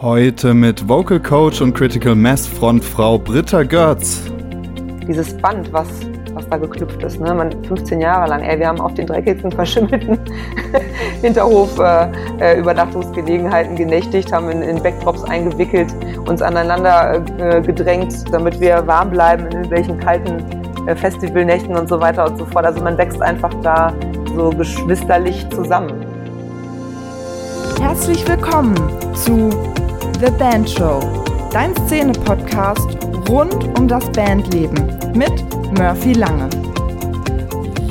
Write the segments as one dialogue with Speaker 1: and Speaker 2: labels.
Speaker 1: Heute mit Vocal Coach und Critical Mass Frontfrau Britta Görz.
Speaker 2: Dieses Band, was, was da geknüpft ist, ne? Man 15 Jahre lang, ey, wir haben auf den dreckigsten, verschimmelten Hinterhof äh, äh, Übernachtungsgelegenheiten genächtigt, haben in, in Backdrops eingewickelt, uns aneinander äh, gedrängt, damit wir warm bleiben in irgendwelchen kalten äh, Festivalnächten und so weiter und so fort. Also man wächst einfach da so geschwisterlich zusammen.
Speaker 3: Herzlich willkommen zu The Band Show, dein Szene-Podcast rund um das Bandleben mit Murphy Lange.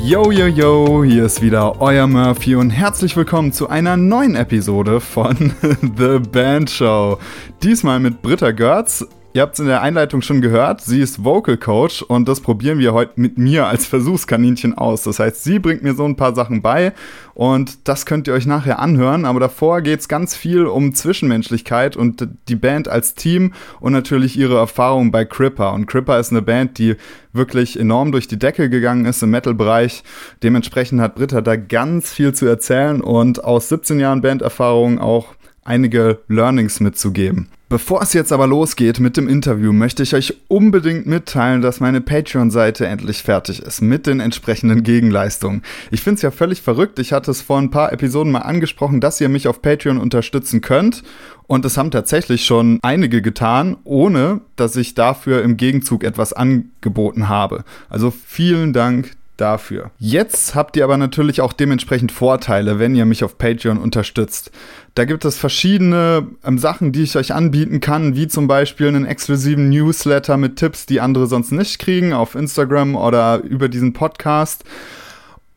Speaker 1: Yo, yo, yo, hier ist wieder euer Murphy und herzlich willkommen zu einer neuen Episode von The Band Show. Diesmal mit Britta Görz, Ihr habt es in der Einleitung schon gehört, sie ist Vocal Coach und das probieren wir heute mit mir als Versuchskaninchen aus. Das heißt, sie bringt mir so ein paar Sachen bei und das könnt ihr euch nachher anhören. Aber davor geht es ganz viel um Zwischenmenschlichkeit und die Band als Team und natürlich ihre Erfahrung bei Cripper. Und Cripper ist eine Band, die wirklich enorm durch die Decke gegangen ist im Metal-Bereich. Dementsprechend hat Britta da ganz viel zu erzählen und aus 17 Jahren Banderfahrung auch einige Learnings mitzugeben. Bevor es jetzt aber losgeht mit dem Interview, möchte ich euch unbedingt mitteilen, dass meine Patreon-Seite endlich fertig ist mit den entsprechenden Gegenleistungen. Ich finde es ja völlig verrückt. Ich hatte es vor ein paar Episoden mal angesprochen, dass ihr mich auf Patreon unterstützen könnt. Und es haben tatsächlich schon einige getan, ohne dass ich dafür im Gegenzug etwas angeboten habe. Also vielen Dank dafür. Jetzt habt ihr aber natürlich auch dementsprechend Vorteile, wenn ihr mich auf Patreon unterstützt. Da gibt es verschiedene ähm, Sachen, die ich euch anbieten kann, wie zum Beispiel einen exklusiven Newsletter mit Tipps, die andere sonst nicht kriegen, auf Instagram oder über diesen Podcast.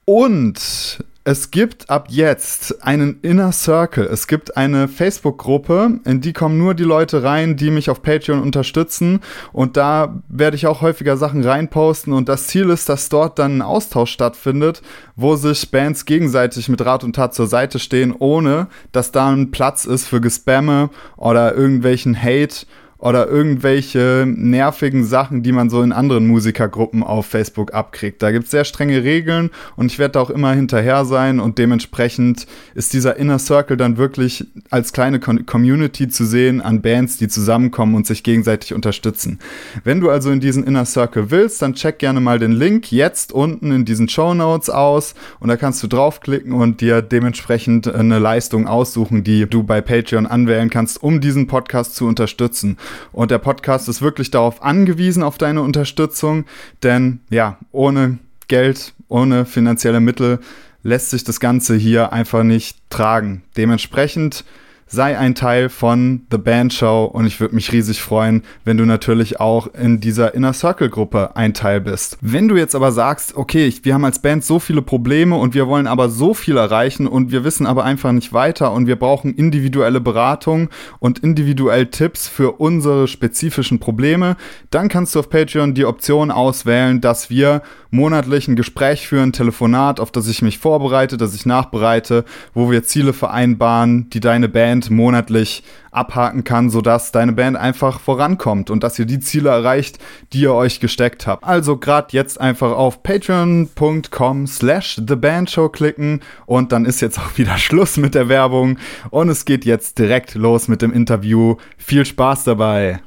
Speaker 1: Und es gibt ab jetzt einen Inner Circle. Es gibt eine Facebook-Gruppe, in die kommen nur die Leute rein, die mich auf Patreon unterstützen. Und da werde ich auch häufiger Sachen reinposten. Und das Ziel ist, dass dort dann ein Austausch stattfindet, wo sich Bands gegenseitig mit Rat und Tat zur Seite stehen, ohne dass da ein Platz ist für Gespamme oder irgendwelchen Hate oder irgendwelche nervigen Sachen, die man so in anderen Musikergruppen auf Facebook abkriegt. Da gibt es sehr strenge Regeln und ich werde da auch immer hinterher sein und dementsprechend ist dieser Inner Circle dann wirklich als kleine Community zu sehen an Bands, die zusammenkommen und sich gegenseitig unterstützen. Wenn du also in diesen Inner Circle willst, dann check gerne mal den Link jetzt unten in diesen Show Notes aus und da kannst du draufklicken und dir dementsprechend eine Leistung aussuchen, die du bei Patreon anwählen kannst, um diesen Podcast zu unterstützen. Und der Podcast ist wirklich darauf angewiesen, auf deine Unterstützung, denn ja, ohne Geld, ohne finanzielle Mittel lässt sich das Ganze hier einfach nicht tragen. Dementsprechend sei ein Teil von The Band Show und ich würde mich riesig freuen, wenn du natürlich auch in dieser Inner Circle Gruppe ein Teil bist. Wenn du jetzt aber sagst, okay, wir haben als Band so viele Probleme und wir wollen aber so viel erreichen und wir wissen aber einfach nicht weiter und wir brauchen individuelle Beratung und individuell Tipps für unsere spezifischen Probleme, dann kannst du auf Patreon die Option auswählen, dass wir monatlich ein Gespräch führen, Telefonat, auf das ich mich vorbereite, das ich nachbereite, wo wir Ziele vereinbaren, die deine Band Band monatlich abhaken kann, sodass deine Band einfach vorankommt und dass ihr die Ziele erreicht, die ihr euch gesteckt habt. Also gerade jetzt einfach auf patreon.com slash thebandshow klicken und dann ist jetzt auch wieder Schluss mit der Werbung und es geht jetzt direkt los mit dem Interview. Viel Spaß dabei!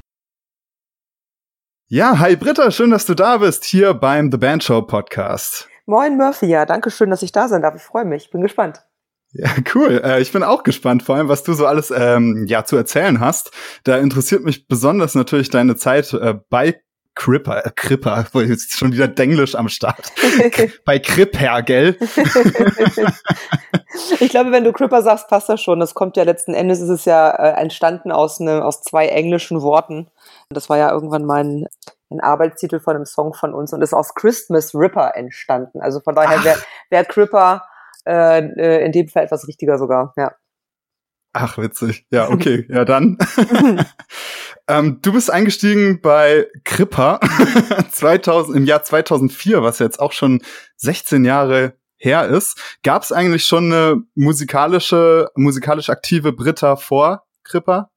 Speaker 1: Ja, hi Britta, schön, dass du da bist, hier beim The Band Show Podcast.
Speaker 2: Moin Murphy, ja, danke schön, dass ich da sein darf. Ich freue mich, bin gespannt.
Speaker 1: Ja, cool. Äh, ich bin auch gespannt, vor allem, was du so alles ähm, ja zu erzählen hast. Da interessiert mich besonders natürlich deine Zeit äh, bei Cripper, äh, Cripper, jetzt schon wieder Denglisch am Start. bei Cripper, gell?
Speaker 2: ich glaube, wenn du Cripper sagst, passt das schon. Das kommt ja letzten Endes, ist es ja äh, entstanden aus, ne, aus zwei englischen Worten. Das war ja irgendwann mein ein Arbeitstitel von einem Song von uns und ist aus Christmas Ripper entstanden. Also von daher wäre wär Cripper äh, äh, in dem Fall etwas richtiger sogar, ja.
Speaker 1: Ach, witzig. Ja, okay. Ja, dann. ähm, du bist eingestiegen bei Kripper 2000, im Jahr 2004, was jetzt auch schon 16 Jahre her ist. Gab es eigentlich schon eine musikalische, musikalisch aktive Britta vor Kripper?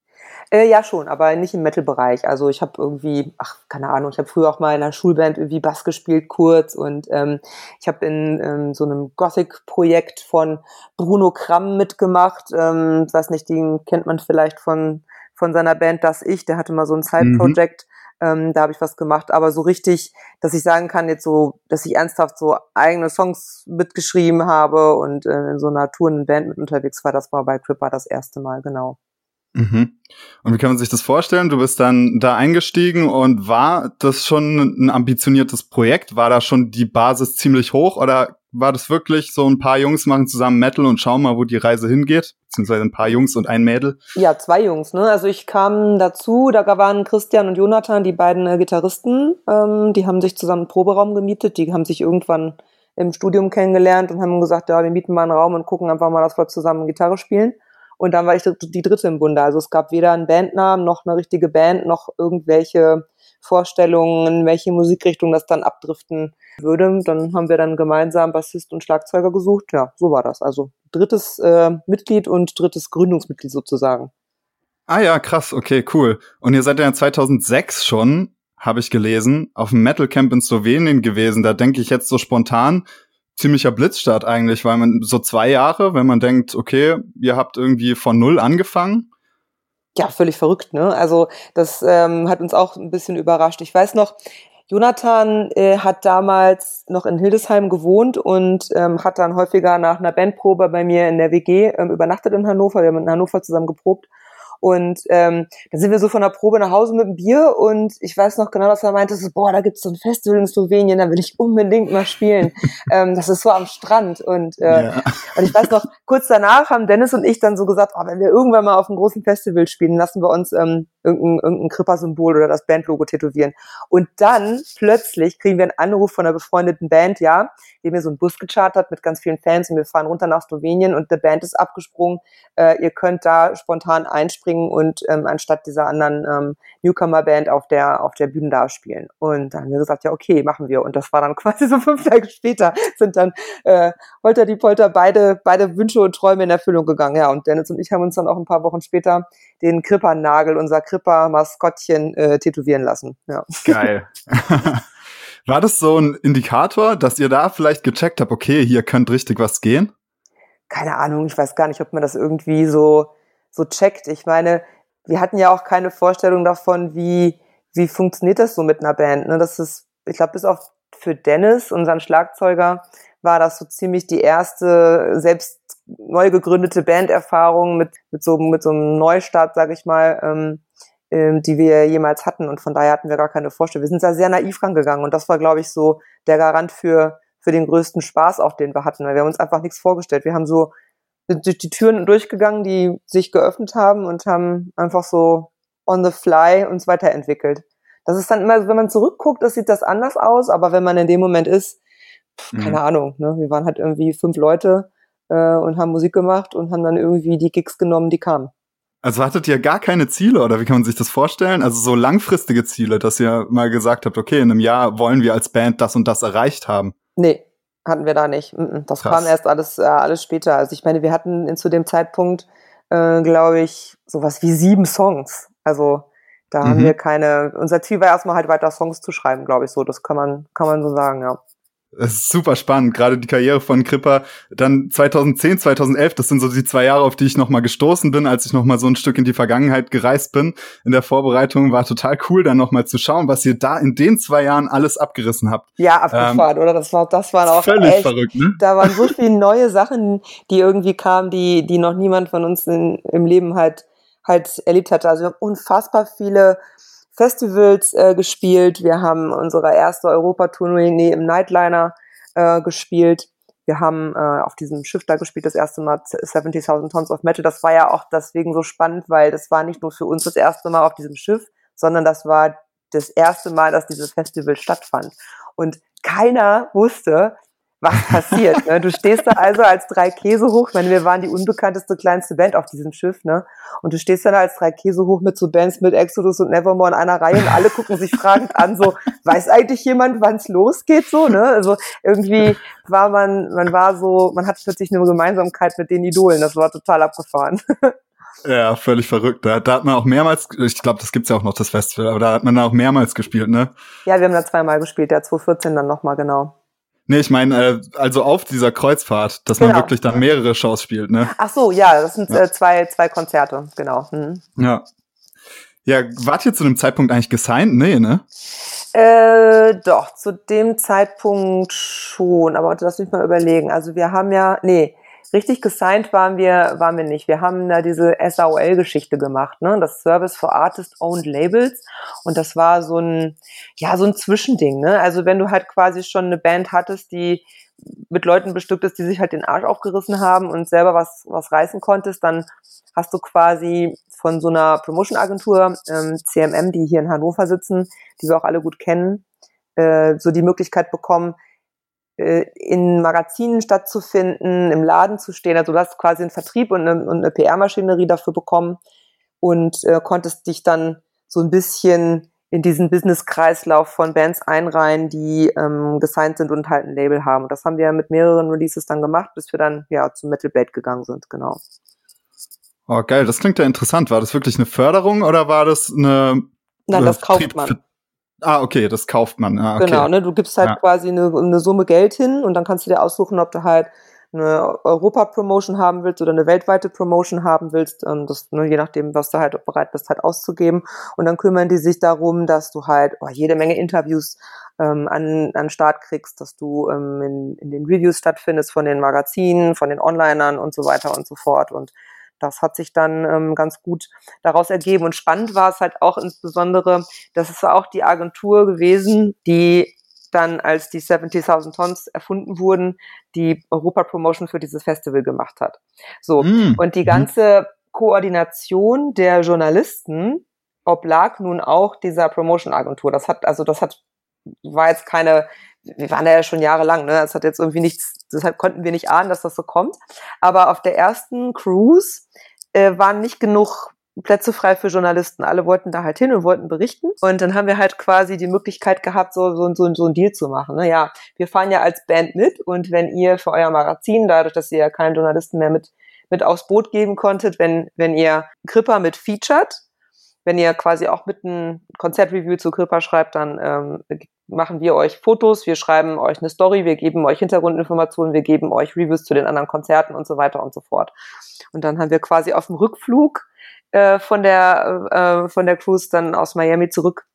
Speaker 2: Äh, ja, schon, aber nicht im Metal-Bereich. Also ich habe irgendwie, ach, keine Ahnung, ich habe früher auch mal in einer Schulband irgendwie Bass gespielt, kurz. Und ähm, ich habe in ähm, so einem Gothic-Projekt von Bruno Kramm mitgemacht. Ähm, weiß nicht, den kennt man vielleicht von von seiner Band Das Ich, der hatte mal so ein Side-Project, mhm. ähm, da habe ich was gemacht, aber so richtig, dass ich sagen kann, jetzt so, dass ich ernsthaft so eigene Songs mitgeschrieben habe und äh, in so einer touren Band mit unterwegs war, das war bei Cripper das erste Mal, genau.
Speaker 1: Mhm. Und wie kann man sich das vorstellen? Du bist dann da eingestiegen und war das schon ein ambitioniertes Projekt? War da schon die Basis ziemlich hoch oder war das wirklich so ein paar Jungs machen zusammen Metal und schauen mal, wo die Reise hingeht? Beziehungsweise ein paar Jungs und ein Mädel?
Speaker 2: Ja, zwei Jungs, ne? Also ich kam dazu, da waren Christian und Jonathan, die beiden äh, Gitarristen, ähm, die haben sich zusammen einen Proberaum gemietet, die haben sich irgendwann im Studium kennengelernt und haben gesagt, ja, wir mieten mal einen Raum und gucken einfach mal, dass wir zusammen Gitarre spielen. Und dann war ich die dritte im Bunde. Also es gab weder einen Bandnamen noch eine richtige Band noch irgendwelche Vorstellungen, in welche Musikrichtung das dann abdriften würde. Dann haben wir dann gemeinsam Bassist und Schlagzeuger gesucht. Ja, so war das. Also drittes äh, Mitglied und drittes Gründungsmitglied sozusagen.
Speaker 1: Ah ja, krass, okay, cool. Und ihr seid ja 2006 schon, habe ich gelesen, auf dem Metal Camp in Slowenien gewesen. Da denke ich jetzt so spontan, ziemlicher Blitzstart eigentlich, weil man so zwei Jahre, wenn man denkt, okay, ihr habt irgendwie von null angefangen.
Speaker 2: Ja, völlig verrückt, ne? Also das ähm, hat uns auch ein bisschen überrascht. Ich weiß noch, Jonathan äh, hat damals noch in Hildesheim gewohnt und ähm, hat dann häufiger nach einer Bandprobe bei mir in der WG ähm, übernachtet in Hannover. Wir haben in Hannover zusammen geprobt. Und ähm, dann sind wir so von der Probe nach Hause mit einem Bier und ich weiß noch genau, dass er meinte, so, boah, da gibt's so ein Festival in Slowenien, da will ich unbedingt mal spielen. ähm, das ist so am Strand. Und, äh, ja. und ich weiß noch, kurz danach haben Dennis und ich dann so gesagt, oh, wenn wir irgendwann mal auf einem großen Festival spielen, lassen wir uns ähm, irgendein, irgendein Kripper-Symbol oder das Bandlogo tätowieren. Und dann plötzlich kriegen wir einen Anruf von einer befreundeten Band, ja, die mir so einen Bus gechartert mit ganz vielen Fans und wir fahren runter nach Slowenien und der Band ist abgesprungen. Äh, ihr könnt da spontan einspringen und ähm, anstatt dieser anderen ähm, Newcomer-Band auf der, auf der Bühne da spielen. Und dann haben wir gesagt, ja, okay, machen wir. Und das war dann quasi so fünf Tage später, sind dann äh, Holter die Polter beide, beide Wünsche und Träume in Erfüllung gegangen. Ja, und Dennis und ich haben uns dann auch ein paar Wochen später den Krippernagel, unser Kripper-Maskottchen, äh, tätowieren lassen. Ja.
Speaker 1: Geil. War das so ein Indikator, dass ihr da vielleicht gecheckt habt, okay, hier könnte richtig was gehen?
Speaker 2: Keine Ahnung, ich weiß gar nicht, ob man das irgendwie so, so checkt. Ich meine, wir hatten ja auch keine Vorstellung davon, wie, wie funktioniert das so mit einer Band. Ne? Das ist, ich glaube, bis auf für Dennis, unseren Schlagzeuger, war das so ziemlich die erste selbst neu gegründete Banderfahrung mit, mit, so, mit so einem Neustart, sage ich mal, ähm, ähm, die wir jemals hatten. Und von daher hatten wir gar keine Vorstellung. Wir sind da sehr naiv rangegangen und das war, glaube ich, so der Garant für, für den größten Spaß auch, den wir hatten. Weil wir haben uns einfach nichts vorgestellt. Wir haben so durch die Türen durchgegangen, die sich geöffnet haben und haben einfach so on the fly uns weiterentwickelt. Das ist dann immer, wenn man zurückguckt, das sieht das anders aus, aber wenn man in dem Moment ist, pff, keine mhm. Ahnung, ne? wir waren halt irgendwie fünf Leute äh, und haben Musik gemacht und haben dann irgendwie die Gigs genommen, die kamen.
Speaker 1: Also hattet ihr gar keine Ziele oder wie kann man sich das vorstellen? Also so langfristige Ziele, dass ihr mal gesagt habt, okay, in einem Jahr wollen wir als Band das und das erreicht haben.
Speaker 2: Nee, hatten wir da nicht. Das Krass. kam erst alles, äh, alles später. Also ich meine, wir hatten zu dem Zeitpunkt, äh, glaube ich, sowas wie sieben Songs. Also da mhm. haben wir keine, unser Ziel war erstmal halt weiter Songs zu schreiben, glaube ich so. Das kann man, kann man so sagen, ja.
Speaker 1: Das ist super spannend, gerade die Karriere von Kripper. Dann 2010, 2011, das sind so die zwei Jahre, auf die ich nochmal gestoßen bin, als ich nochmal so ein Stück in die Vergangenheit gereist bin. In der Vorbereitung war total cool, dann nochmal zu schauen, was ihr da in den zwei Jahren alles abgerissen habt.
Speaker 2: Ja, abgefahren, ähm, oder? Das war, das waren auch völlig echt, verrückt, ne? Da waren so viele neue Sachen, die irgendwie kamen, die, die noch niemand von uns in, im Leben halt, halt erlebt hatte. Also unfassbar viele Festivals äh, gespielt. Wir haben unsere erste Europatournee im Nightliner äh, gespielt. Wir haben äh, auf diesem Schiff da gespielt, das erste Mal 70.000 Tons of Metal. Das war ja auch deswegen so spannend, weil das war nicht nur für uns das erste Mal auf diesem Schiff, sondern das war das erste Mal, dass dieses Festival stattfand. Und keiner wusste, was passiert. Ne? Du stehst da also als drei Käse hoch, ich meine, wir waren die unbekannteste kleinste Band auf diesem Schiff, ne? Und du stehst dann als drei Käse hoch mit so Bands mit Exodus und Nevermore in einer Reihe und alle gucken sich fragend an, so, weiß eigentlich jemand, wann es losgeht, so, ne? Also irgendwie war man, man war so, man hat plötzlich eine Gemeinsamkeit mit den Idolen, das war total abgefahren.
Speaker 1: Ja, völlig verrückt. Da, da hat man auch mehrmals, ich glaube, das gibt's ja auch noch, das Festival, aber da hat man auch mehrmals gespielt, ne?
Speaker 2: Ja, wir haben da zweimal gespielt, ja, 2014 dann nochmal, genau.
Speaker 1: Nee, ich meine, äh, also auf dieser Kreuzfahrt, dass genau. man wirklich dann mehrere Shows spielt, ne?
Speaker 2: Ach so, ja, das sind ja. äh, zwei, zwei Konzerte, genau. Mhm.
Speaker 1: Ja. Ja, wart ihr zu dem Zeitpunkt eigentlich gesigned? Nee, ne?
Speaker 2: Äh, doch, zu dem Zeitpunkt schon. Aber lass mich mal überlegen. Also wir haben ja, nee, richtig gesigned waren wir, waren wir nicht. Wir haben da diese SAOL-Geschichte gemacht, ne? Das Service for Artist Owned Labels. Und das war so ein, ja, so ein Zwischending, ne? Also wenn du halt quasi schon eine Band hattest, die mit Leuten bestückt ist, die sich halt den Arsch aufgerissen haben und selber was, was reißen konntest, dann hast du quasi von so einer Promotion-Agentur, ähm, CMM, die hier in Hannover sitzen, die wir auch alle gut kennen, äh, so die Möglichkeit bekommen, in Magazinen stattzufinden, im Laden zu stehen. Also du hast quasi einen Vertrieb und eine, eine PR-Maschinerie dafür bekommen und äh, konntest dich dann so ein bisschen in diesen Business-Kreislauf von Bands einreihen, die ähm, gesigned sind und halt ein Label haben. Und das haben wir mit mehreren Releases dann gemacht, bis wir dann ja zum Metal Blade gegangen sind, genau.
Speaker 1: Oh, geil, das klingt ja interessant. War das wirklich eine Förderung oder war das eine.
Speaker 2: Nein, das kauft man.
Speaker 1: Ah, okay, das kauft man. Ah, okay.
Speaker 2: Genau, ne, du gibst halt ja. quasi eine, eine Summe Geld hin und dann kannst du dir aussuchen, ob du halt eine Europa-Promotion haben willst oder eine weltweite Promotion haben willst, ähm, das, ne, je nachdem, was du halt bereit bist, halt auszugeben. Und dann kümmern die sich darum, dass du halt oh, jede Menge Interviews ähm, an, an Start kriegst, dass du ähm, in, in den Reviews stattfindest von den Magazinen, von den Onlinern und so weiter und so fort. Und das hat sich dann ähm, ganz gut daraus ergeben. Und spannend war es halt auch insbesondere, dass es auch die Agentur gewesen, die dann, als die 70.000 Tons erfunden wurden, die Europa-Promotion für dieses Festival gemacht hat. So. Mm. Und die mhm. ganze Koordination der Journalisten oblag nun auch dieser Promotion-Agentur. Das hat, also das hat, war jetzt keine, wir waren ja schon jahrelang, ne? Das hat jetzt irgendwie nichts, deshalb konnten wir nicht ahnen, dass das so kommt. Aber auf der ersten Cruise äh, waren nicht genug Plätze frei für Journalisten. Alle wollten da halt hin und wollten berichten. Und dann haben wir halt quasi die Möglichkeit gehabt, so, so, so, so ein Deal zu machen. Naja, wir fahren ja als Band mit und wenn ihr für euer Magazin, dadurch, dass ihr ja keinen Journalisten mehr mit, mit aufs Boot geben konntet, wenn, wenn ihr Kripper mit featured, wenn ihr quasi auch mit einem Konzertreview zu Kripper schreibt, dann ähm, machen wir euch Fotos, wir schreiben euch eine Story, wir geben euch Hintergrundinformationen, wir geben euch Reviews zu den anderen Konzerten und so weiter und so fort. Und dann haben wir quasi auf dem Rückflug äh, von der äh, von der Cruise dann aus Miami zurück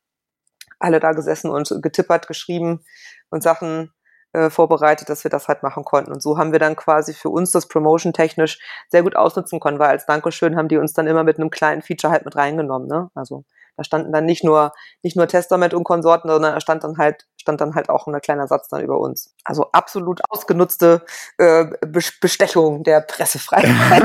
Speaker 2: alle da gesessen und getippert, geschrieben und Sachen äh, vorbereitet, dass wir das halt machen konnten. Und so haben wir dann quasi für uns das Promotion technisch sehr gut ausnutzen können, weil als Dankeschön haben die uns dann immer mit einem kleinen Feature halt mit reingenommen. Ne? Also da standen dann nicht nur, nicht nur Testament und Konsorten, sondern da stand dann halt, stand dann halt auch ein kleiner Satz dann über uns. Also absolut ausgenutzte äh, Bestechung der Pressefreiheit.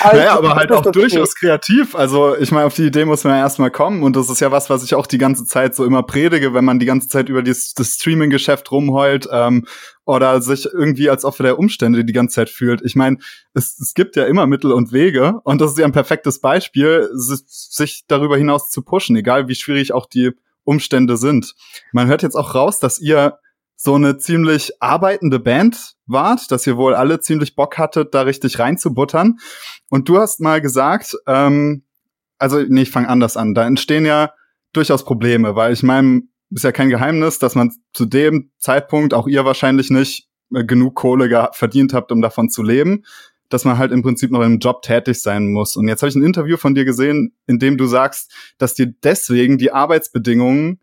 Speaker 1: aber naja, aber halt auch durchaus kreativ. Also ich meine, auf die Idee muss man ja erstmal kommen und das ist ja was, was ich auch die ganze Zeit so immer predige, wenn man die ganze Zeit über das, das Streaming-Geschäft rumheult. Ähm, oder sich irgendwie als Opfer der Umstände die ganze Zeit fühlt. Ich meine, es, es gibt ja immer Mittel und Wege und das ist ja ein perfektes Beispiel, sich darüber hinaus zu pushen, egal wie schwierig auch die Umstände sind. Man hört jetzt auch raus, dass ihr so eine ziemlich arbeitende Band wart, dass ihr wohl alle ziemlich Bock hattet, da richtig reinzubuttern. Und du hast mal gesagt, ähm, also nee, ich fange anders an. Da entstehen ja durchaus Probleme, weil ich meine, ist ja kein Geheimnis, dass man zu dem Zeitpunkt, auch ihr wahrscheinlich nicht, äh, genug Kohle verdient habt, um davon zu leben, dass man halt im Prinzip noch im Job tätig sein muss. Und jetzt habe ich ein Interview von dir gesehen, in dem du sagst, dass dir deswegen die Arbeitsbedingungen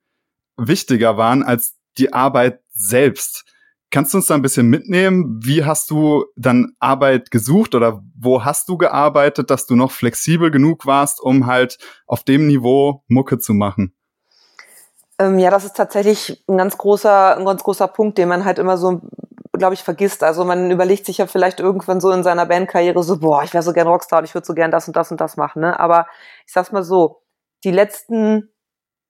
Speaker 1: wichtiger waren als die Arbeit selbst. Kannst du uns da ein bisschen mitnehmen? Wie hast du dann Arbeit gesucht oder wo hast du gearbeitet, dass du noch flexibel genug warst, um halt auf dem Niveau Mucke zu machen?
Speaker 2: Ähm, ja, das ist tatsächlich ein ganz großer, ein ganz großer Punkt, den man halt immer so, glaube ich, vergisst. Also man überlegt sich ja vielleicht irgendwann so in seiner Bandkarriere so, boah, ich wäre so gern Rockstar und ich würde so gern das und das und das machen. Ne? Aber ich sag's mal so, die letzten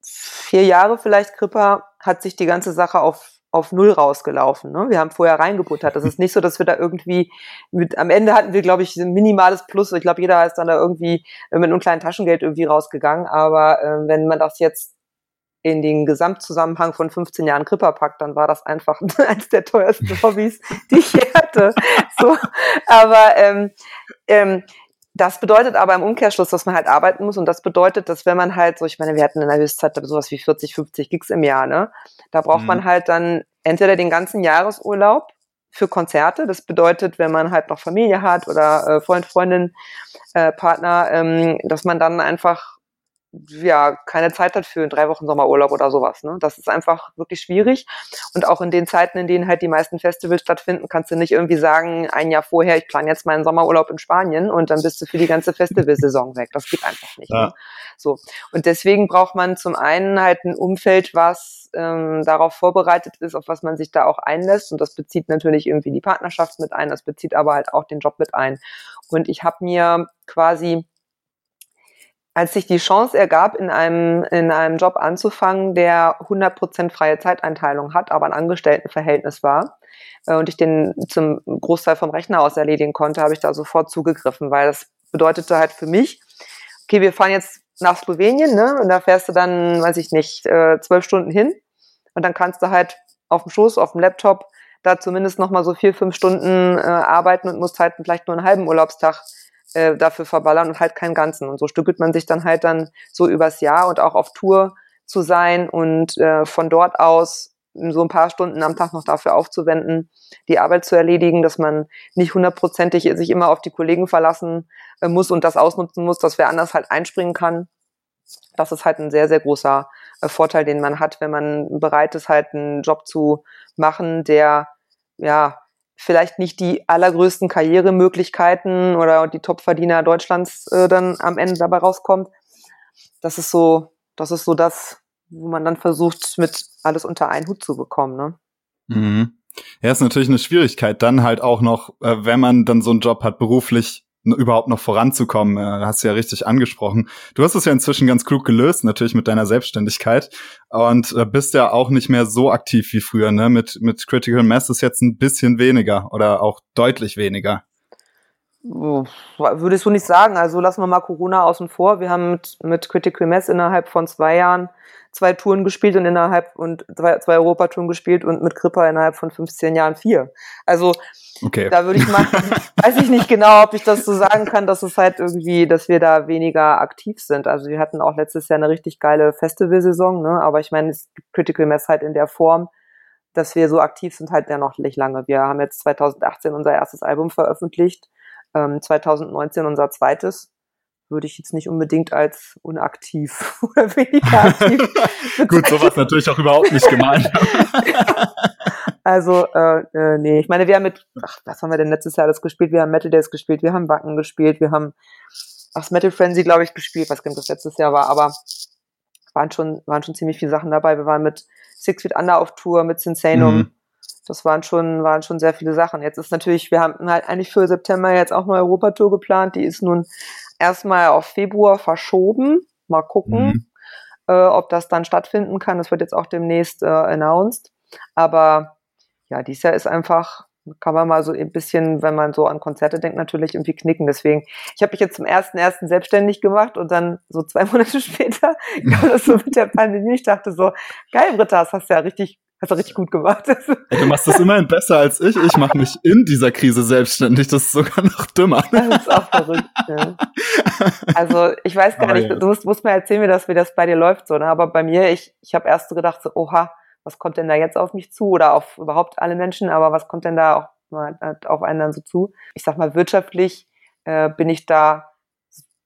Speaker 2: vier Jahre vielleicht Kripper hat sich die ganze Sache auf auf null rausgelaufen. Ne? Wir haben vorher reingebuttert. Das ist nicht so, dass wir da irgendwie mit, am Ende hatten wir, glaube ich, ein minimales Plus. Ich glaube, jeder ist dann da irgendwie mit einem kleinen Taschengeld irgendwie rausgegangen. Aber äh, wenn man das jetzt in den Gesamtzusammenhang von 15 Jahren Kripper packt, dann war das einfach eines der teuersten Hobbys, die ich hatte. So, aber ähm, ähm, das bedeutet aber im Umkehrschluss, dass man halt arbeiten muss und das bedeutet, dass wenn man halt so, ich meine, wir hatten in der Höchstzeit sowas wie 40, 50 Gigs im Jahr, ne? Da braucht mhm. man halt dann entweder den ganzen Jahresurlaub für Konzerte. Das bedeutet, wenn man halt noch Familie hat oder äh, Freund, Freundin, äh, Partner, ähm, dass man dann einfach ja keine Zeit hat für drei Wochen Sommerurlaub oder sowas. Ne? Das ist einfach wirklich schwierig. Und auch in den Zeiten, in denen halt die meisten Festivals stattfinden, kannst du nicht irgendwie sagen, ein Jahr vorher, ich plane jetzt meinen Sommerurlaub in Spanien und dann bist du für die ganze Festivalsaison weg. Das geht einfach nicht. Ja. Ne? So. Und deswegen braucht man zum einen halt ein Umfeld, was ähm, darauf vorbereitet ist, auf was man sich da auch einlässt. Und das bezieht natürlich irgendwie die Partnerschaft mit ein, das bezieht aber halt auch den Job mit ein. Und ich habe mir quasi als sich die Chance ergab, in einem, in einem Job anzufangen, der 100% freie Zeiteinteilung hat, aber ein Angestelltenverhältnis war, äh, und ich den zum Großteil vom Rechner aus erledigen konnte, habe ich da sofort zugegriffen, weil das bedeutete halt für mich, okay, wir fahren jetzt nach Slowenien, ne, und da fährst du dann, weiß ich nicht, äh, zwölf Stunden hin, und dann kannst du halt auf dem Schoß, auf dem Laptop, da zumindest nochmal so vier, fünf Stunden äh, arbeiten und musst halt vielleicht nur einen halben Urlaubstag äh, dafür verballern und halt keinen ganzen. Und so stückelt man sich dann halt dann so übers Jahr und auch auf Tour zu sein und äh, von dort aus so ein paar Stunden am Tag noch dafür aufzuwenden, die Arbeit zu erledigen, dass man nicht hundertprozentig sich immer auf die Kollegen verlassen äh, muss und das ausnutzen muss, dass wer anders halt einspringen kann. Das ist halt ein sehr, sehr großer äh, Vorteil, den man hat, wenn man bereit ist, halt einen Job zu machen, der ja vielleicht nicht die allergrößten Karrieremöglichkeiten oder die Topverdiener Deutschlands äh, dann am Ende dabei rauskommt. Das ist so, das ist so das, wo man dann versucht, mit alles unter einen Hut zu bekommen, ne?
Speaker 1: Mhm. Ja, ist natürlich eine Schwierigkeit, dann halt auch noch, äh, wenn man dann so einen Job hat, beruflich überhaupt noch voranzukommen. Äh, hast du ja richtig angesprochen. Du hast es ja inzwischen ganz klug gelöst, natürlich mit deiner Selbstständigkeit und äh, bist ja auch nicht mehr so aktiv wie früher. Ne? Mit, mit Critical Mass ist jetzt ein bisschen weniger oder auch deutlich weniger.
Speaker 2: Würdest du nicht sagen. Also lassen wir mal Corona außen vor. Wir haben mit, mit Critical Mass innerhalb von zwei Jahren zwei Touren gespielt und innerhalb und zwei, zwei Europatouren gespielt und mit Kripper innerhalb von 15 Jahren vier. Also okay. da würde ich mal, weiß ich nicht genau, ob ich das so sagen kann, dass es halt irgendwie, dass wir da weniger aktiv sind. Also wir hatten auch letztes Jahr eine richtig geile Festivalsaison, ne? aber ich meine, es gibt Critical Mass halt in der Form, dass wir so aktiv sind halt ja noch nicht lange. Wir haben jetzt 2018 unser erstes Album veröffentlicht, ähm, 2019 unser zweites würde ich jetzt nicht unbedingt als unaktiv oder weniger aktiv.
Speaker 1: Gut, sowas natürlich auch überhaupt nicht gemeint.
Speaker 2: Also, äh, äh, nee, ich meine, wir haben mit, ach, was haben wir denn letztes Jahr alles gespielt? Wir haben Metal Days gespielt, wir haben Wacken gespielt, wir haben ach, Metal Frenzy, glaube ich, gespielt, was das letztes Jahr war, aber waren schon, waren schon ziemlich viele Sachen dabei. Wir waren mit Six Feet Under auf Tour, mit Sinsanum. Mhm. Das waren schon, waren schon sehr viele Sachen. Jetzt ist natürlich, wir haben halt eigentlich für September jetzt auch eine Europatour geplant. Die ist nun erstmal auf Februar verschoben. Mal gucken, mhm. äh, ob das dann stattfinden kann. Das wird jetzt auch demnächst äh, announced. Aber ja, dieses Jahr ist einfach, kann man mal so ein bisschen, wenn man so an Konzerte denkt, natürlich irgendwie knicken. Deswegen, ich habe mich jetzt zum ersten ersten selbstständig gemacht und dann so zwei Monate später kam das so mit der Pandemie. Ich dachte so, geil, Britta, das hast du ja richtig Hast du richtig gut gemacht.
Speaker 1: du machst das immerhin besser als ich. Ich mache mich in dieser Krise selbstständig. Das ist sogar noch dümmer.
Speaker 2: Das ist auch verrückt. Ja. Also ich weiß gar oh, nicht, du musst, musst mir erzählen, wie das, wie das bei dir läuft. so. Ne? Aber bei mir, ich, ich habe erst so gedacht, so, oha, was kommt denn da jetzt auf mich zu? Oder auf überhaupt alle Menschen, aber was kommt denn da auch mal auf einen dann so zu? Ich sag mal, wirtschaftlich äh, bin ich da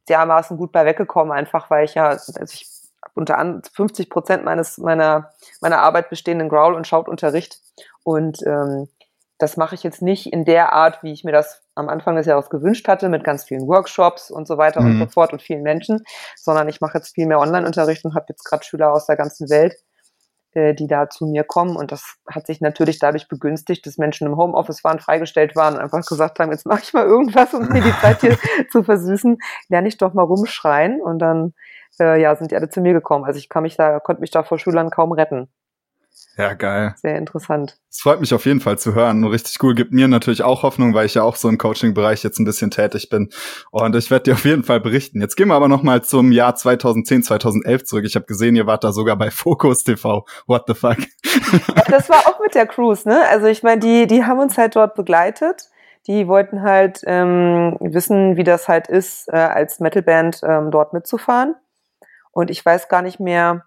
Speaker 2: dermaßen gut bei weggekommen, einfach weil ich ja, also ich unter anderem 50 Prozent meines meiner meiner Arbeit bestehen in Growl und Schautunterricht und ähm, das mache ich jetzt nicht in der Art, wie ich mir das am Anfang des Jahres gewünscht hatte, mit ganz vielen Workshops und so weiter mhm. und so fort und vielen Menschen, sondern ich mache jetzt viel mehr Online-Unterricht und habe jetzt gerade Schüler aus der ganzen Welt, äh, die da zu mir kommen. Und das hat sich natürlich dadurch begünstigt, dass Menschen im Homeoffice waren, freigestellt waren und einfach gesagt haben, jetzt mache ich mal irgendwas, um mir die Zeit hier zu versüßen. Lerne ich doch mal rumschreien und dann äh, ja, sind die alle zu mir gekommen. Also ich kann mich da, konnte mich da vor Schülern kaum retten.
Speaker 1: Ja, geil.
Speaker 2: Sehr interessant.
Speaker 1: Es freut mich auf jeden Fall zu hören. Richtig cool. Gibt mir natürlich auch Hoffnung, weil ich ja auch so im Coaching-Bereich jetzt ein bisschen tätig bin. Und ich werde dir auf jeden Fall berichten. Jetzt gehen wir aber noch mal zum Jahr 2010, 2011 zurück. Ich habe gesehen, ihr wart da sogar bei Focus TV. What the fuck?
Speaker 2: Ja, das war auch mit der Cruise, ne? Also ich meine, die, die haben uns halt dort begleitet. Die wollten halt ähm, wissen, wie das halt ist, äh, als Metalband ähm, dort mitzufahren. Und ich weiß gar nicht mehr,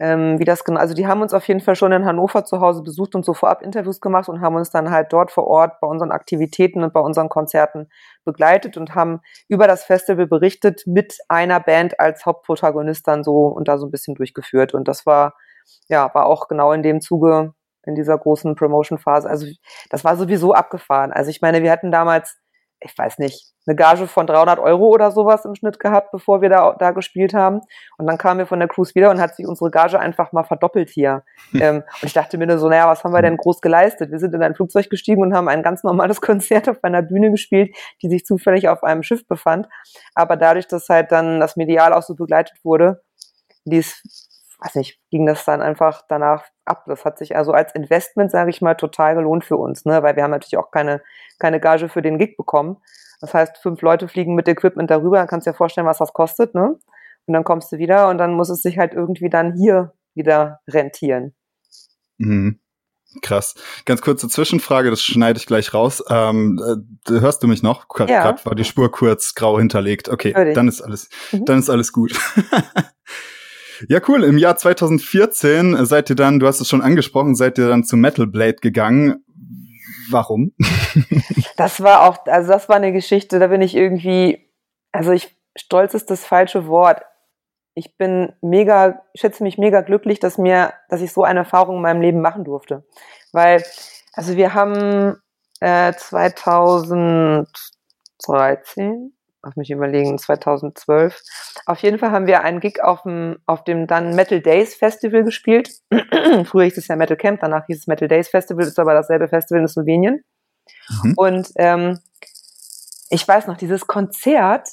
Speaker 2: ähm, wie das genau, also die haben uns auf jeden Fall schon in Hannover zu Hause besucht und so vorab Interviews gemacht und haben uns dann halt dort vor Ort bei unseren Aktivitäten und bei unseren Konzerten begleitet und haben über das Festival berichtet mit einer Band als Hauptprotagonist dann so und da so ein bisschen durchgeführt und das war, ja, war auch genau in dem Zuge in dieser großen Promotion-Phase. Also das war sowieso abgefahren. Also ich meine, wir hatten damals ich weiß nicht, eine Gage von 300 Euro oder sowas im Schnitt gehabt, bevor wir da, da gespielt haben. Und dann kamen wir von der Cruise wieder und hat sich unsere Gage einfach mal verdoppelt hier. ähm, und ich dachte mir nur so, naja, was haben wir denn groß geleistet? Wir sind in ein Flugzeug gestiegen und haben ein ganz normales Konzert auf einer Bühne gespielt, die sich zufällig auf einem Schiff befand. Aber dadurch, dass halt dann das Medial auch so begleitet wurde, ließ weiß nicht, ging das dann einfach danach ab. Das hat sich also als Investment, sage ich mal, total gelohnt für uns, ne? weil wir haben natürlich auch keine, keine Gage für den Gig bekommen. Das heißt, fünf Leute fliegen mit Equipment darüber, dann kannst du dir vorstellen, was das kostet, ne? Und dann kommst du wieder und dann muss es sich halt irgendwie dann hier wieder rentieren.
Speaker 1: Mhm. Krass. Ganz kurze Zwischenfrage, das schneide ich gleich raus. Ähm, äh, hörst du mich noch? Gerade
Speaker 2: ja.
Speaker 1: war die Spur kurz grau hinterlegt. Okay, dann ist alles, mhm. dann ist alles gut. Ja, cool. Im Jahr 2014 seid ihr dann, du hast es schon angesprochen, seid ihr dann zu Metal Blade gegangen. Warum?
Speaker 2: das war auch, also das war eine Geschichte, da bin ich irgendwie, also ich, stolz ist das falsche Wort. Ich bin mega, schätze mich mega glücklich, dass mir, dass ich so eine Erfahrung in meinem Leben machen durfte. Weil, also wir haben äh, 2013, lass mich überlegen, 2012. Auf jeden Fall haben wir einen Gig auf dem, auf dem dann Metal Days Festival gespielt. Früher hieß es ja Metal Camp, danach hieß es Metal Days Festival, ist aber dasselbe Festival in Slowenien. Mhm. Und ähm, ich weiß noch, dieses Konzert,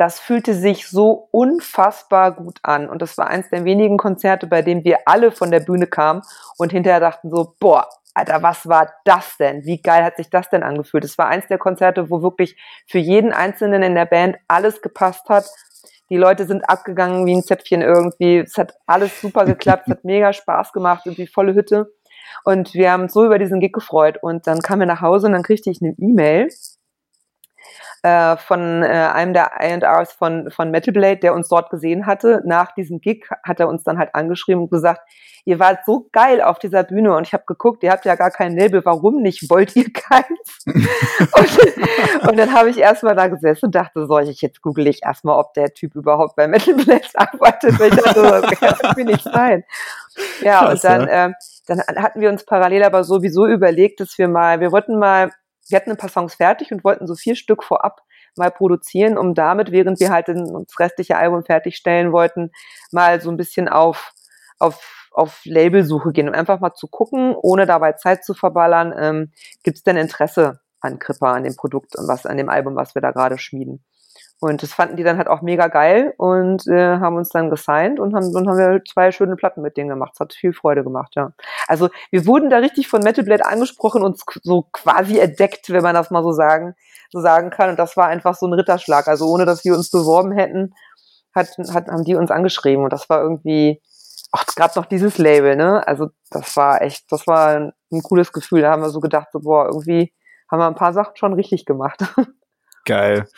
Speaker 2: das fühlte sich so unfassbar gut an. Und das war eins der wenigen Konzerte, bei dem wir alle von der Bühne kamen und hinterher dachten so, boah, Alter, was war das denn? Wie geil hat sich das denn angefühlt? Es war eins der Konzerte, wo wirklich für jeden Einzelnen in der Band alles gepasst hat. Die Leute sind abgegangen wie ein Zäpfchen irgendwie. Es hat alles super geklappt, es hat mega Spaß gemacht, irgendwie volle Hütte. Und wir haben uns so über diesen Gig gefreut. Und dann kamen wir nach Hause und dann kriegte ich eine E-Mail äh, von äh, einem der A&Rs von, von Metal Blade, der uns dort gesehen hatte. Nach diesem Gig hat er uns dann halt angeschrieben und gesagt, ihr wart so geil auf dieser Bühne und ich habe geguckt, ihr habt ja gar kein Label, warum nicht? Wollt ihr keins? und, und, dann habe ich erstmal da gesessen und dachte, soll ich jetzt google ich erstmal, ob der Typ überhaupt bei Metal Blade arbeitet, weil ich dachte, das kann irgendwie nicht sein. Ja, Krass, und dann, ja. äh, dann hatten wir uns parallel aber sowieso überlegt, dass wir mal, wir wollten mal, wir hatten ein paar Songs fertig und wollten so vier Stück vorab mal produzieren, um damit, während wir halt das restliche Album fertigstellen wollten, mal so ein bisschen auf, auf auf Labelsuche gehen, um einfach mal zu gucken, ohne dabei Zeit zu verballern, ähm, gibt es denn Interesse an Krippa, an dem Produkt und was, an dem Album, was wir da gerade schmieden. Und das fanden die dann halt auch mega geil und äh, haben uns dann gesigned und haben, dann haben wir zwei schöne Platten mit denen gemacht. Es hat viel Freude gemacht, ja. Also wir wurden da richtig von Metal Blade angesprochen und so quasi entdeckt, wenn man das mal so sagen, so sagen kann. Und das war einfach so ein Ritterschlag. Also ohne dass wir uns beworben hätten, hat, hat, haben die uns angeschrieben. Und das war irgendwie, auch gerade noch dieses Label, ne? Also das war echt, das war ein, ein cooles Gefühl. Da haben wir so gedacht, so, boah, irgendwie haben wir ein paar Sachen schon richtig gemacht.
Speaker 1: Geil.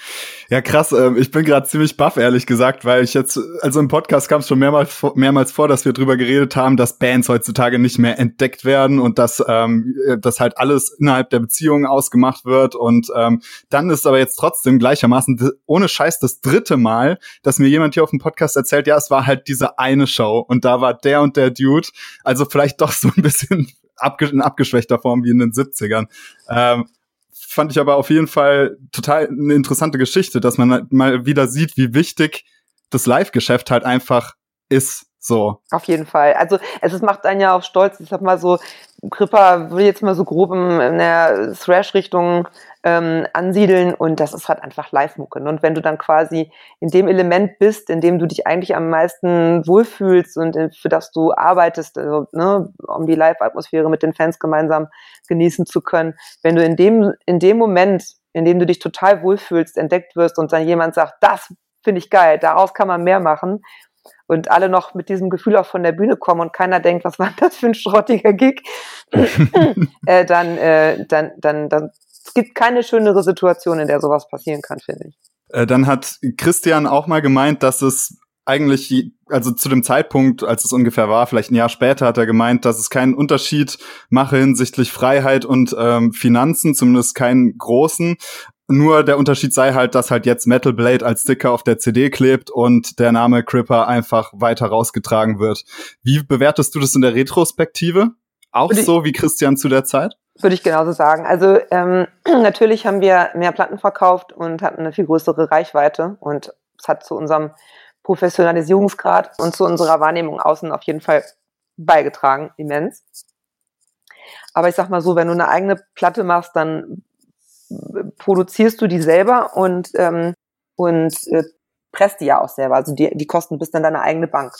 Speaker 1: Ja, krass. Ähm, ich bin gerade ziemlich baff, ehrlich gesagt, weil ich jetzt, also im Podcast kam es schon mehrmals, mehrmals vor, dass wir drüber geredet haben, dass Bands heutzutage nicht mehr entdeckt werden und dass ähm, das halt alles innerhalb der Beziehung ausgemacht wird. Und ähm, dann ist aber jetzt trotzdem gleichermaßen ohne Scheiß das dritte Mal, dass mir jemand hier auf dem Podcast erzählt, ja, es war halt diese eine Show und da war der und der Dude. Also vielleicht doch so ein bisschen in abgeschwächter Form wie in den 70ern. Ähm, fand ich aber auf jeden Fall total eine interessante Geschichte, dass man halt mal wieder sieht, wie wichtig das Live-Geschäft halt einfach ist. So.
Speaker 2: Auf jeden Fall. Also es macht einen ja auch stolz. Ich sag mal so, Kripper würde jetzt mal so grob in, in der Thrash-Richtung ähm, ansiedeln und das ist halt einfach Live-Mucke. Und wenn du dann quasi in dem Element bist, in dem du dich eigentlich am meisten wohlfühlst und für das du arbeitest, also, ne, um die Live-Atmosphäre mit den Fans gemeinsam genießen zu können, wenn du in dem, in dem Moment, in dem du dich total wohlfühlst, entdeckt wirst und dann jemand sagt, das finde ich geil, daraus kann man mehr machen, und alle noch mit diesem Gefühl auch von der Bühne kommen und keiner denkt, was war das für ein schrottiger Gig, äh, dann, äh, dann, dann, dann es gibt keine schönere Situation, in der sowas passieren kann, finde ich.
Speaker 1: Äh, dann hat Christian auch mal gemeint, dass es eigentlich, also zu dem Zeitpunkt, als es ungefähr war, vielleicht ein Jahr später, hat er gemeint, dass es keinen Unterschied mache hinsichtlich Freiheit und ähm, Finanzen, zumindest keinen großen. Nur der Unterschied sei halt, dass halt jetzt Metal Blade als Sticker auf der CD klebt und der Name Cripper einfach weiter rausgetragen wird. Wie bewertest du das in der Retrospektive? Auch so wie Christian zu der Zeit?
Speaker 2: Würde ich genauso sagen. Also ähm, natürlich haben wir mehr Platten verkauft und hatten eine viel größere Reichweite und es hat zu unserem Professionalisierungsgrad und zu unserer Wahrnehmung außen auf jeden Fall beigetragen, immens. Aber ich sag mal so, wenn du eine eigene Platte machst, dann produzierst du die selber und, ähm, und äh, presst die ja auch selber. Also die, die Kosten bis dann deine eigene Bank.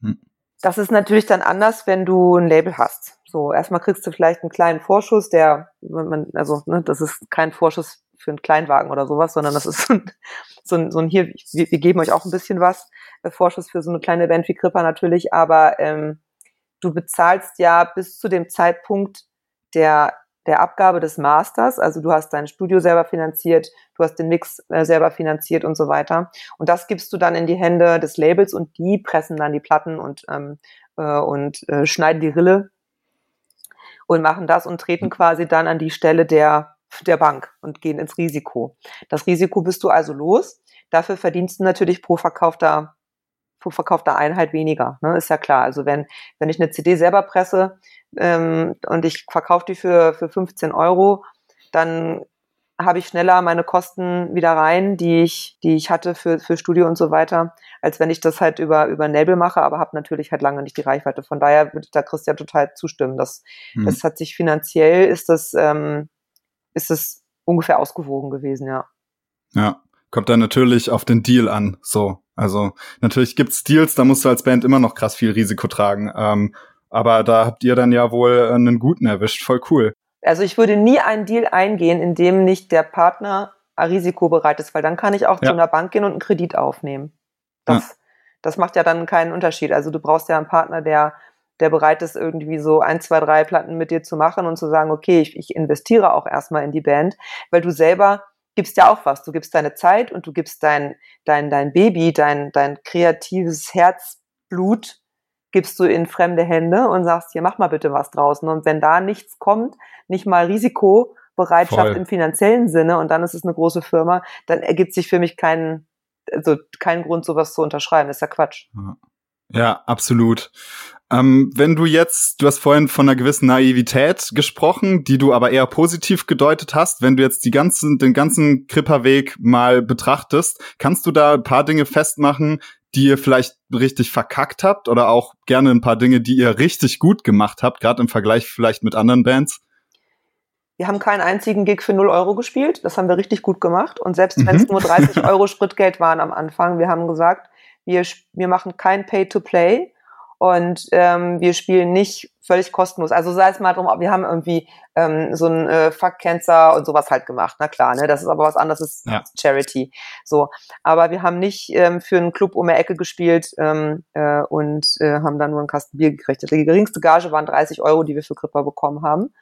Speaker 2: Hm. Das ist natürlich dann anders, wenn du ein Label hast. So, erstmal kriegst du vielleicht einen kleinen Vorschuss, der, also, ne, das ist kein Vorschuss für einen Kleinwagen oder sowas, sondern das ist so ein, so ein, so ein hier, wir, wir geben euch auch ein bisschen was, äh, Vorschuss für so eine kleine Band wie Kripper natürlich, aber ähm, du bezahlst ja bis zu dem Zeitpunkt der der Abgabe des Masters, also du hast dein Studio selber finanziert, du hast den Mix äh, selber finanziert und so weiter. Und das gibst du dann in die Hände des Labels und die pressen dann die Platten und, ähm, äh, und äh, schneiden die Rille und machen das und treten quasi dann an die Stelle der der Bank und gehen ins Risiko. Das Risiko bist du also los. Dafür verdienst du natürlich pro verkaufter, pro verkaufter Einheit weniger. Ne? Ist ja klar. Also wenn, wenn ich eine CD selber presse ähm, und ich verkaufe die für, für 15 Euro, dann habe ich schneller meine Kosten wieder rein, die ich, die ich hatte für, für Studio und so weiter, als wenn ich das halt über, über Nebel mache, aber habe natürlich halt lange nicht die Reichweite. Von daher würde ich da Christian total zustimmen. Das, hm. das hat sich finanziell ist das, ähm, ist es ungefähr ausgewogen gewesen, ja.
Speaker 1: Ja, kommt dann natürlich auf den Deal an. So, also natürlich gibt's Deals, da musst du als Band immer noch krass viel Risiko tragen. Ähm, aber da habt ihr dann ja wohl einen guten erwischt. Voll cool.
Speaker 2: Also ich würde nie einen Deal eingehen, in dem nicht der Partner risikobereit ist, weil dann kann ich auch ja. zu einer Bank gehen und einen Kredit aufnehmen. Das, ja. das macht ja dann keinen Unterschied. Also du brauchst ja einen Partner, der der bereit ist, irgendwie so ein, zwei, drei Platten mit dir zu machen und zu sagen, okay, ich, ich investiere auch erstmal in die Band, weil du selber gibst ja auch was. Du gibst deine Zeit und du gibst dein, dein, dein Baby, dein, dein kreatives Herzblut, gibst du in fremde Hände und sagst, hier, mach mal bitte was draußen. Und wenn da nichts kommt, nicht mal Risikobereitschaft Voll. im finanziellen Sinne und dann ist es eine große Firma, dann ergibt sich für mich keinen, also keinen Grund, sowas zu unterschreiben. Das ist ja Quatsch.
Speaker 1: Ja, absolut. Ähm, wenn du jetzt, du hast vorhin von einer gewissen Naivität gesprochen, die du aber eher positiv gedeutet hast. Wenn du jetzt die ganzen, den ganzen Kripperweg mal betrachtest, kannst du da ein paar Dinge festmachen, die ihr vielleicht richtig verkackt habt oder auch gerne ein paar Dinge, die ihr richtig gut gemacht habt, gerade im Vergleich vielleicht mit anderen Bands?
Speaker 2: Wir haben keinen einzigen Gig für 0 Euro gespielt. Das haben wir richtig gut gemacht. Und selbst wenn es mhm. nur 30 Euro Spritgeld waren am Anfang, wir haben gesagt, wir, wir machen kein Pay-to-Play und ähm, wir spielen nicht völlig kostenlos. Also sei es mal drum, wir haben irgendwie ähm, so ein äh, Fuck Cancer und sowas halt gemacht. Na klar, ne, das ist aber was anderes, ist ja. Charity. So, aber wir haben nicht ähm, für einen Club um die Ecke gespielt ähm, äh, und äh, haben dann nur einen Kasten Bier gekriegt. Die geringste Gage waren 30 Euro, die wir für Kripper bekommen haben.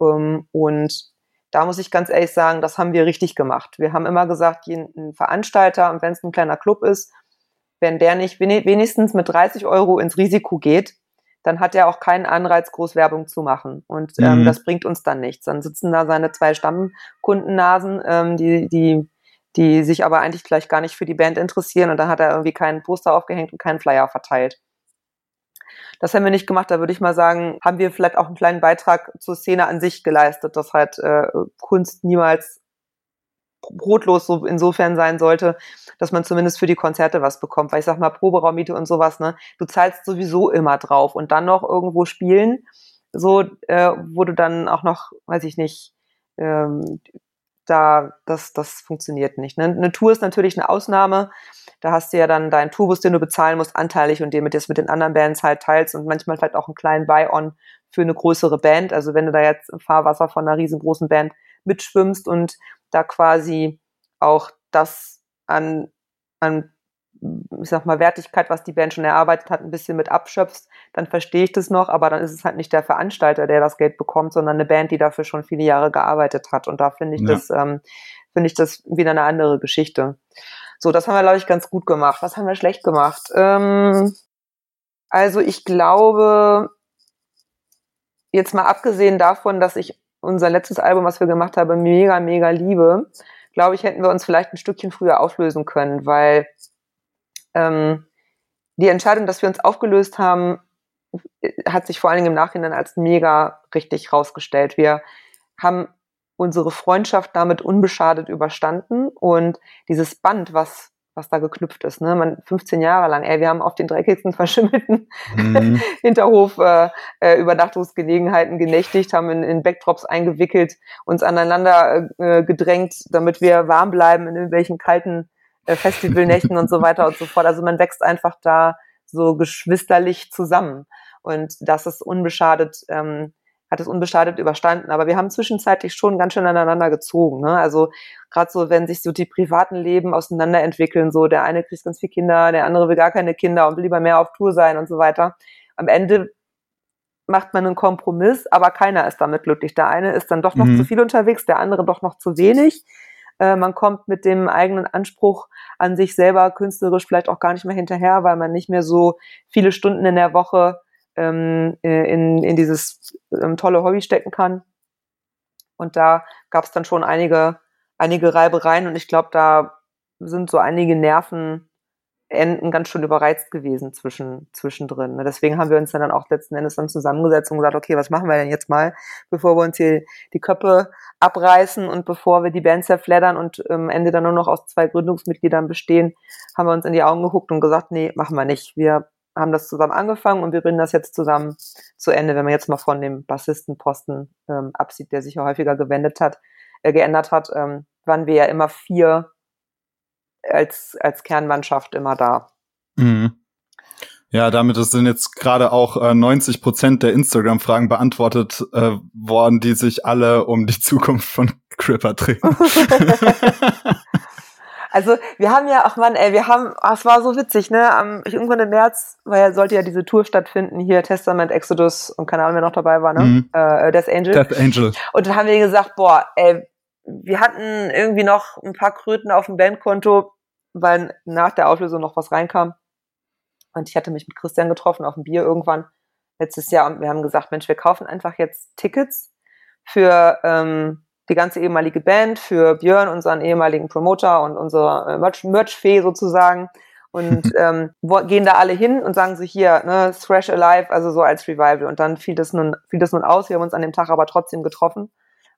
Speaker 2: Ähm, und da muss ich ganz ehrlich sagen, das haben wir richtig gemacht. Wir haben immer gesagt, ein Veranstalter, und wenn es ein kleiner Club ist, wenn der nicht wenigstens mit 30 Euro ins Risiko geht, dann hat er auch keinen Anreiz, groß Werbung zu machen. Und ähm, mhm. das bringt uns dann nichts. Dann sitzen da seine zwei Stammkundennasen, ähm, die, die, die sich aber eigentlich gleich gar nicht für die Band interessieren und dann hat er irgendwie keinen Poster aufgehängt und keinen Flyer verteilt. Das haben wir nicht gemacht. Da würde ich mal sagen, haben wir vielleicht auch einen kleinen Beitrag zur Szene an sich geleistet, dass halt äh, Kunst niemals brotlos so insofern sein sollte, dass man zumindest für die Konzerte was bekommt. Weil ich sag mal, Proberaummiete und sowas, ne? Du zahlst sowieso immer drauf und dann noch irgendwo spielen, so, äh, wo du dann auch noch, weiß ich nicht, ähm, da, das, das funktioniert nicht. Ne? Eine Tour ist natürlich eine Ausnahme. Da hast du ja dann deinen Tourbus, den du bezahlen musst, anteilig und den mit, mit den anderen Bands halt teilst und manchmal vielleicht auch einen kleinen Buy-on für eine größere Band. Also wenn du da jetzt im Fahrwasser von einer riesengroßen Band mitschwimmst und da quasi auch das an, an ich sag mal, Wertigkeit, was die Band schon erarbeitet hat, ein bisschen mit abschöpfst, dann verstehe ich das noch, aber dann ist es halt nicht der Veranstalter, der das Geld bekommt, sondern eine Band, die dafür schon viele Jahre gearbeitet hat. Und da finde ich ja. das, ähm, finde ich das wieder eine andere Geschichte. So, das haben wir, glaube ich, ganz gut gemacht. Was haben wir schlecht gemacht? Ähm, also ich glaube, jetzt mal abgesehen davon, dass ich unser letztes Album, was wir gemacht haben, mega, mega liebe, glaube ich, hätten wir uns vielleicht ein Stückchen früher auflösen können, weil ähm, die Entscheidung, dass wir uns aufgelöst haben, hat sich vor allen Dingen im Nachhinein als mega richtig rausgestellt. Wir haben unsere Freundschaft damit unbeschadet überstanden und dieses Band, was was da geknüpft ist. Ne? Man 15 Jahre lang, ey, wir haben auf den dreckigsten, verschimmelten mhm. Hinterhof äh, äh, Übernachtungsgelegenheiten genächtigt, haben in, in Backdrops eingewickelt, uns aneinander äh, gedrängt, damit wir warm bleiben in irgendwelchen kalten äh, Festivalnächten und so weiter und so fort. Also man wächst einfach da so geschwisterlich zusammen. Und das ist unbeschadet ähm, hat es unbeschadet überstanden. Aber wir haben zwischenzeitlich schon ganz schön aneinander gezogen. Ne? Also gerade so, wenn sich so die privaten Leben auseinanderentwickeln, so der eine kriegt ganz viele Kinder, der andere will gar keine Kinder und will lieber mehr auf Tour sein und so weiter. Am Ende macht man einen Kompromiss, aber keiner ist damit glücklich. Der eine ist dann doch noch mhm. zu viel unterwegs, der andere doch noch zu wenig. Äh, man kommt mit dem eigenen Anspruch an sich selber künstlerisch vielleicht auch gar nicht mehr hinterher, weil man nicht mehr so viele Stunden in der Woche ähm, äh, in, in dieses ähm, tolle Hobby stecken kann. Und da gab es dann schon einige, einige Reibereien und ich glaube, da sind so einige Nervenenden ganz schön überreizt gewesen zwischen, zwischendrin. Ne? Deswegen haben wir uns dann auch letzten Endes dann zusammengesetzt und gesagt, okay, was machen wir denn jetzt mal, bevor wir uns hier die Köpfe abreißen und bevor wir die Band zerfleddern und am ähm, Ende dann nur noch aus zwei Gründungsmitgliedern bestehen, haben wir uns in die Augen geguckt und gesagt, nee, machen wir nicht. Wir haben das zusammen angefangen und wir bringen das jetzt zusammen zu Ende, wenn man jetzt mal von dem Bassistenposten ähm, absieht, der sich ja häufiger gewendet hat, äh, geändert hat, ähm, waren wir ja immer vier als, als Kernmannschaft immer da.
Speaker 1: Mhm. Ja, damit sind jetzt gerade auch äh, 90 Prozent der Instagram-Fragen beantwortet äh, worden, die sich alle um die Zukunft von Cripper drehen.
Speaker 2: Also wir haben ja, ach man, ey, wir haben, ach, es war so witzig, ne? Am, irgendwann im März, weil ja, sollte ja diese Tour stattfinden, hier Testament, Exodus und keine Ahnung, wer noch dabei war, ne? Mhm. Äh, Death Angel.
Speaker 1: Death Angel.
Speaker 2: Und dann haben wir gesagt, boah, ey, wir hatten irgendwie noch ein paar Kröten auf dem Bandkonto, weil nach der Auflösung noch was reinkam. Und ich hatte mich mit Christian getroffen auf dem Bier irgendwann letztes Jahr und wir haben gesagt, Mensch, wir kaufen einfach jetzt Tickets für ähm, die ganze ehemalige Band, für Björn, unseren ehemaligen Promoter und unsere äh, Merch-Fee sozusagen. Und ähm, gehen da alle hin und sagen so hier, ne, Thrash Alive, also so als Revival. Und dann fiel das nun, fiel das nun aus. Wir haben uns an dem Tag aber trotzdem getroffen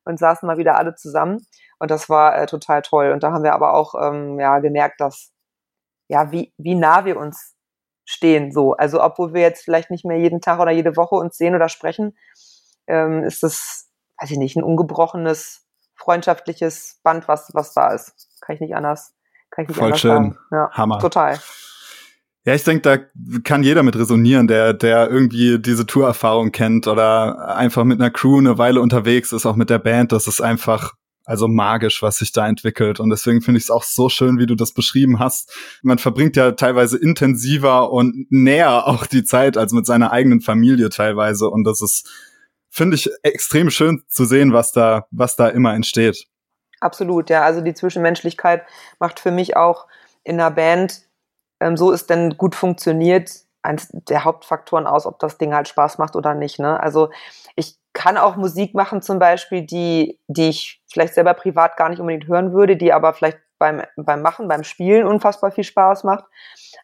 Speaker 2: und saßen mal wieder alle zusammen. Und das war äh, total toll. Und da haben wir aber auch ähm, ja, gemerkt, dass, ja, wie, wie nah wir uns stehen, so. Also, obwohl wir jetzt vielleicht nicht mehr jeden Tag oder jede Woche uns sehen oder sprechen, ähm, ist das, weiß ich nicht, ein ungebrochenes, freundschaftliches Band, was, was da ist. Kann ich nicht anders, kann ich nicht
Speaker 1: Voll
Speaker 2: anders
Speaker 1: schön.
Speaker 2: sagen. Ja,
Speaker 1: Hammer.
Speaker 2: Total.
Speaker 1: Ja, ich denke, da kann jeder mit resonieren, der, der irgendwie diese Tourerfahrung kennt oder einfach mit einer Crew eine Weile unterwegs ist, auch mit der Band. Das ist einfach also magisch, was sich da entwickelt. Und deswegen finde ich es auch so schön, wie du das beschrieben hast. Man verbringt ja teilweise intensiver und näher auch die Zeit als mit seiner eigenen Familie teilweise. Und das ist finde ich extrem schön zu sehen, was da, was da immer entsteht.
Speaker 2: Absolut, ja. Also die Zwischenmenschlichkeit macht für mich auch in einer Band, ähm, so es denn gut funktioniert, eins der Hauptfaktoren aus, ob das Ding halt Spaß macht oder nicht. Ne? Also ich kann auch Musik machen zum Beispiel, die, die ich vielleicht selber privat gar nicht unbedingt hören würde, die aber vielleicht beim, beim Machen, beim Spielen unfassbar viel Spaß macht.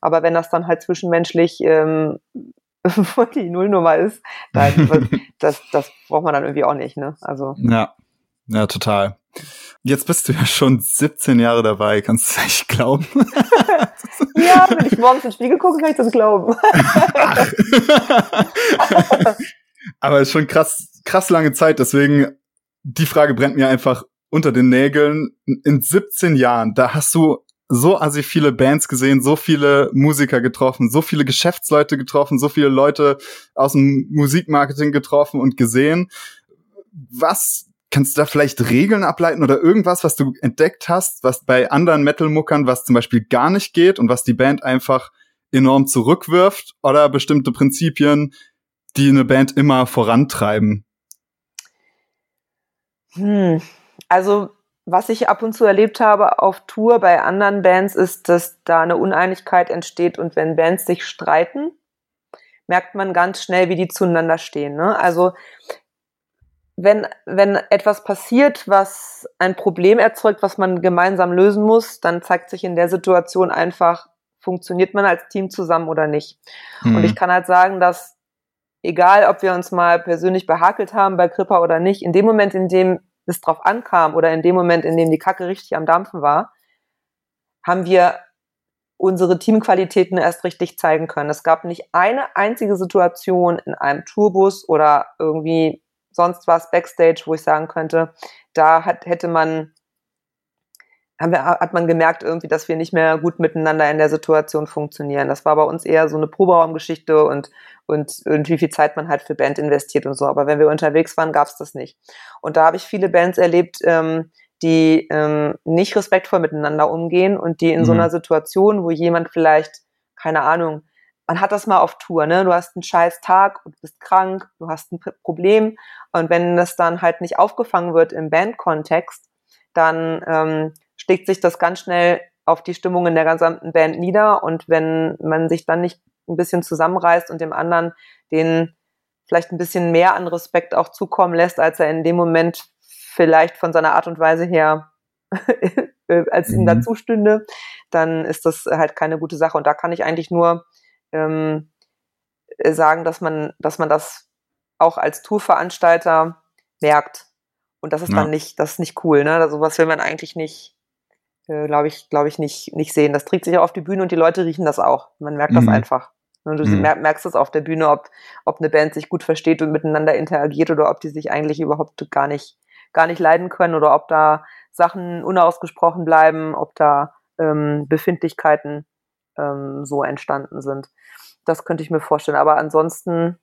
Speaker 2: Aber wenn das dann halt zwischenmenschlich ähm, wo die Nullnummer ist, das, das braucht man dann irgendwie auch nicht, ne? Also.
Speaker 1: Ja, ja, total. Jetzt bist du ja schon 17 Jahre dabei, kannst du echt glauben?
Speaker 2: ja, wenn ich morgens ins Spiegel gucke, kann ich das glauben.
Speaker 1: Aber es ist schon krass, krass lange Zeit, deswegen die Frage brennt mir einfach unter den Nägeln. In 17 Jahren, da hast du so assi viele Bands gesehen, so viele Musiker getroffen, so viele Geschäftsleute getroffen, so viele Leute aus dem Musikmarketing getroffen und gesehen. Was kannst du da vielleicht Regeln ableiten oder irgendwas, was du entdeckt hast, was bei anderen Metal-Muckern, was zum Beispiel gar nicht geht und was die Band einfach enorm zurückwirft oder bestimmte Prinzipien, die eine Band immer vorantreiben?
Speaker 2: Hm. Also was ich ab und zu erlebt habe auf Tour bei anderen Bands, ist, dass da eine Uneinigkeit entsteht und wenn Bands sich streiten, merkt man ganz schnell, wie die zueinander stehen. Ne? Also wenn, wenn etwas passiert, was ein Problem erzeugt, was man gemeinsam lösen muss, dann zeigt sich in der Situation einfach, funktioniert man als Team zusammen oder nicht. Mhm. Und ich kann halt sagen, dass egal, ob wir uns mal persönlich behakelt haben bei Kripper oder nicht, in dem Moment, in dem es drauf ankam oder in dem Moment, in dem die Kacke richtig am Dampfen war, haben wir unsere Teamqualitäten erst richtig zeigen können. Es gab nicht eine einzige Situation in einem Tourbus oder irgendwie sonst was Backstage, wo ich sagen könnte, da hat, hätte man, haben wir, hat man gemerkt irgendwie, dass wir nicht mehr gut miteinander in der Situation funktionieren. Das war bei uns eher so eine Proberaumgeschichte und, und, und wie viel Zeit man halt für Band investiert und so. Aber wenn wir unterwegs waren, gab es das nicht. Und da habe ich viele Bands erlebt, ähm, die ähm, nicht respektvoll miteinander umgehen und die in mhm. so einer Situation, wo jemand vielleicht, keine Ahnung, man hat das mal auf Tour, ne? Du hast einen scheiß Tag und bist krank, du hast ein Problem und wenn das dann halt nicht aufgefangen wird im Bandkontext, dann ähm, schlägt sich das ganz schnell auf die Stimmung in der gesamten Band nieder und wenn man sich dann nicht ein bisschen zusammenreißt und dem anderen den vielleicht ein bisschen mehr an Respekt auch zukommen lässt, als er in dem Moment vielleicht von seiner Art und Weise her als ihm mhm. dazu stünde, dann ist das halt keine gute Sache. Und da kann ich eigentlich nur ähm, sagen, dass man, dass man das auch als Tourveranstalter merkt. Und das ist ja. dann nicht, das ist nicht cool, ne? Also was will man eigentlich nicht, äh, glaube ich, glaube ich, nicht, nicht sehen. Das trägt sich auch auf die Bühne und die Leute riechen das auch. Man merkt mhm. das einfach. Und du mhm. merkst es auf der Bühne, ob, ob eine Band sich gut versteht und miteinander interagiert oder ob die sich eigentlich überhaupt gar nicht gar nicht leiden können oder ob da Sachen unausgesprochen bleiben, ob da ähm, Befindlichkeiten ähm, so entstanden sind. Das könnte ich mir vorstellen. Aber ansonsten,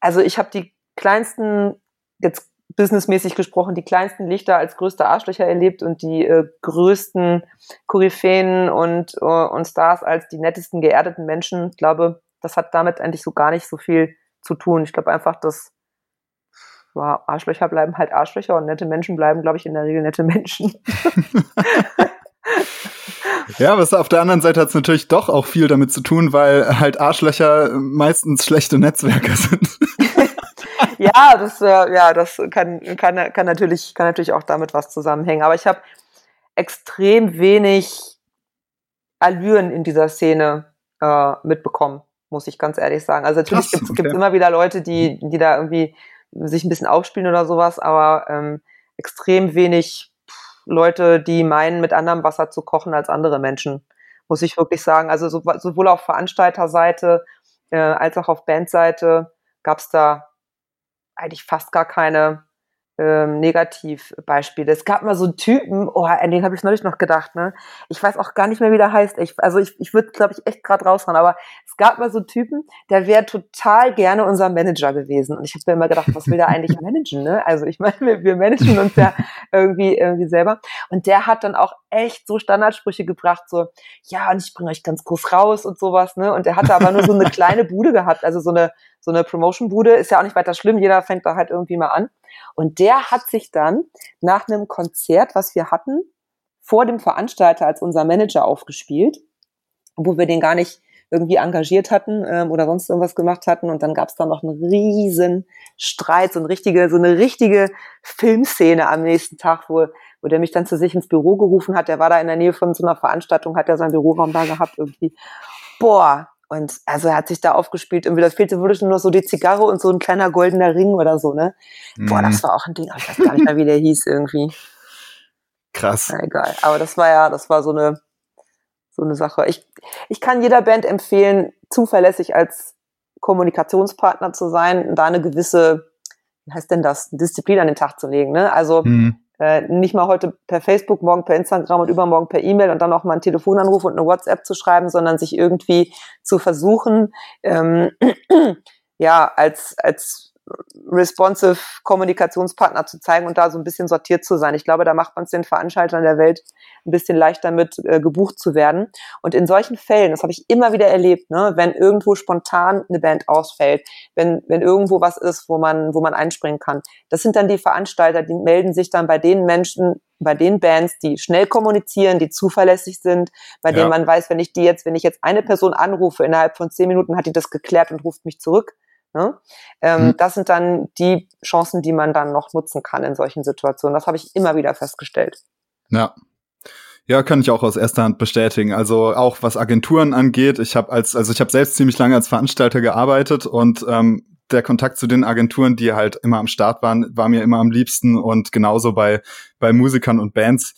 Speaker 2: also ich habe die kleinsten, jetzt businessmäßig gesprochen, die kleinsten Lichter als größte Arschlöcher erlebt und die äh, größten Koryphäen und, äh, und Stars als die nettesten, geerdeten Menschen. Ich glaube, das hat damit eigentlich so gar nicht so viel zu tun. Ich glaube einfach, dass ja, Arschlöcher bleiben halt Arschlöcher und nette Menschen bleiben, glaube ich, in der Regel nette Menschen.
Speaker 1: ja, aber auf der anderen Seite hat es natürlich doch auch viel damit zu tun, weil halt Arschlöcher meistens schlechte Netzwerker sind.
Speaker 2: Ja, das, äh, ja, das kann, kann, kann, natürlich, kann natürlich auch damit was zusammenhängen. Aber ich habe extrem wenig Allüren in dieser Szene äh, mitbekommen, muss ich ganz ehrlich sagen. Also natürlich gibt es okay. immer wieder Leute, die, die da irgendwie sich ein bisschen aufspielen oder sowas, aber ähm, extrem wenig Leute, die meinen, mit anderem Wasser zu kochen als andere Menschen, muss ich wirklich sagen. Also so, sowohl auf Veranstalterseite äh, als auch auf Bandseite gab es da eigentlich fast gar keine ähm, Negativbeispiele. Es gab mal so einen Typen, oh, an den habe ich neulich noch gedacht, ne? Ich weiß auch gar nicht mehr, wie der heißt. Ich, also ich, ich würde, glaube ich, echt gerade rausfahren, aber es gab mal so einen Typen, der wäre total gerne unser Manager gewesen. Und ich habe mir immer gedacht, was will der eigentlich managen, ne? Also ich meine, wir, wir managen uns ja irgendwie, irgendwie selber. Und der hat dann auch echt so Standardsprüche gebracht, so, ja, und ich bringe euch ganz groß raus und sowas, ne? Und der hatte aber nur so eine kleine Bude gehabt, also so eine, so eine Promotion-Bude, ist ja auch nicht weiter schlimm, jeder fängt da halt irgendwie mal an. Und der hat sich dann nach einem Konzert, was wir hatten, vor dem Veranstalter als unser Manager aufgespielt, wo wir den gar nicht irgendwie engagiert hatten ähm, oder sonst irgendwas gemacht hatten. Und dann gab es da noch einen riesen Streit, so eine richtige, so eine richtige Filmszene am nächsten Tag, wo, wo der mich dann zu sich ins Büro gerufen hat. Der war da in der Nähe von so einer Veranstaltung, hat er seinen Büroraum da gehabt irgendwie. Boah, und also er hat sich da aufgespielt, irgendwie, das fehlte wirklich nur so die Zigarre und so ein kleiner goldener Ring oder so, ne? Mhm. Boah, das mhm. war auch ein Ding, ich weiß gar nicht mehr, wie der hieß irgendwie.
Speaker 1: Krass.
Speaker 2: Na, egal. Aber das war ja, das war so eine, so eine Sache. Ich, ich kann jeder Band empfehlen, zuverlässig als Kommunikationspartner zu sein, da eine gewisse, wie heißt denn das, Disziplin an den Tag zu legen, ne? Also, mhm äh, nicht mal heute per Facebook, morgen per Instagram und übermorgen per E-Mail und dann auch mal einen Telefonanruf und eine WhatsApp zu schreiben, sondern sich irgendwie zu versuchen, ähm, ja, als, als responsive Kommunikationspartner zu zeigen und da so ein bisschen sortiert zu sein. Ich glaube, da macht man es den Veranstaltern der Welt ein bisschen leichter mit äh, gebucht zu werden. Und in solchen Fällen, das habe ich immer wieder erlebt, ne, wenn irgendwo spontan eine Band ausfällt, wenn, wenn irgendwo was ist, wo man, wo man einspringen kann, das sind dann die Veranstalter, die melden sich dann bei den Menschen, bei den Bands, die schnell kommunizieren, die zuverlässig sind, bei ja. denen man weiß, wenn ich die jetzt, wenn ich jetzt eine Person anrufe, innerhalb von zehn Minuten hat die das geklärt und ruft mich zurück. Ne? Ähm, hm. Das sind dann die Chancen, die man dann noch nutzen kann in solchen Situationen. Das habe ich immer wieder festgestellt.
Speaker 1: Ja, ja, kann ich auch aus erster Hand bestätigen. Also auch was Agenturen angeht, ich habe als also ich habe selbst ziemlich lange als Veranstalter gearbeitet und ähm, der Kontakt zu den Agenturen, die halt immer am Start waren, war mir immer am liebsten und genauso bei bei Musikern und Bands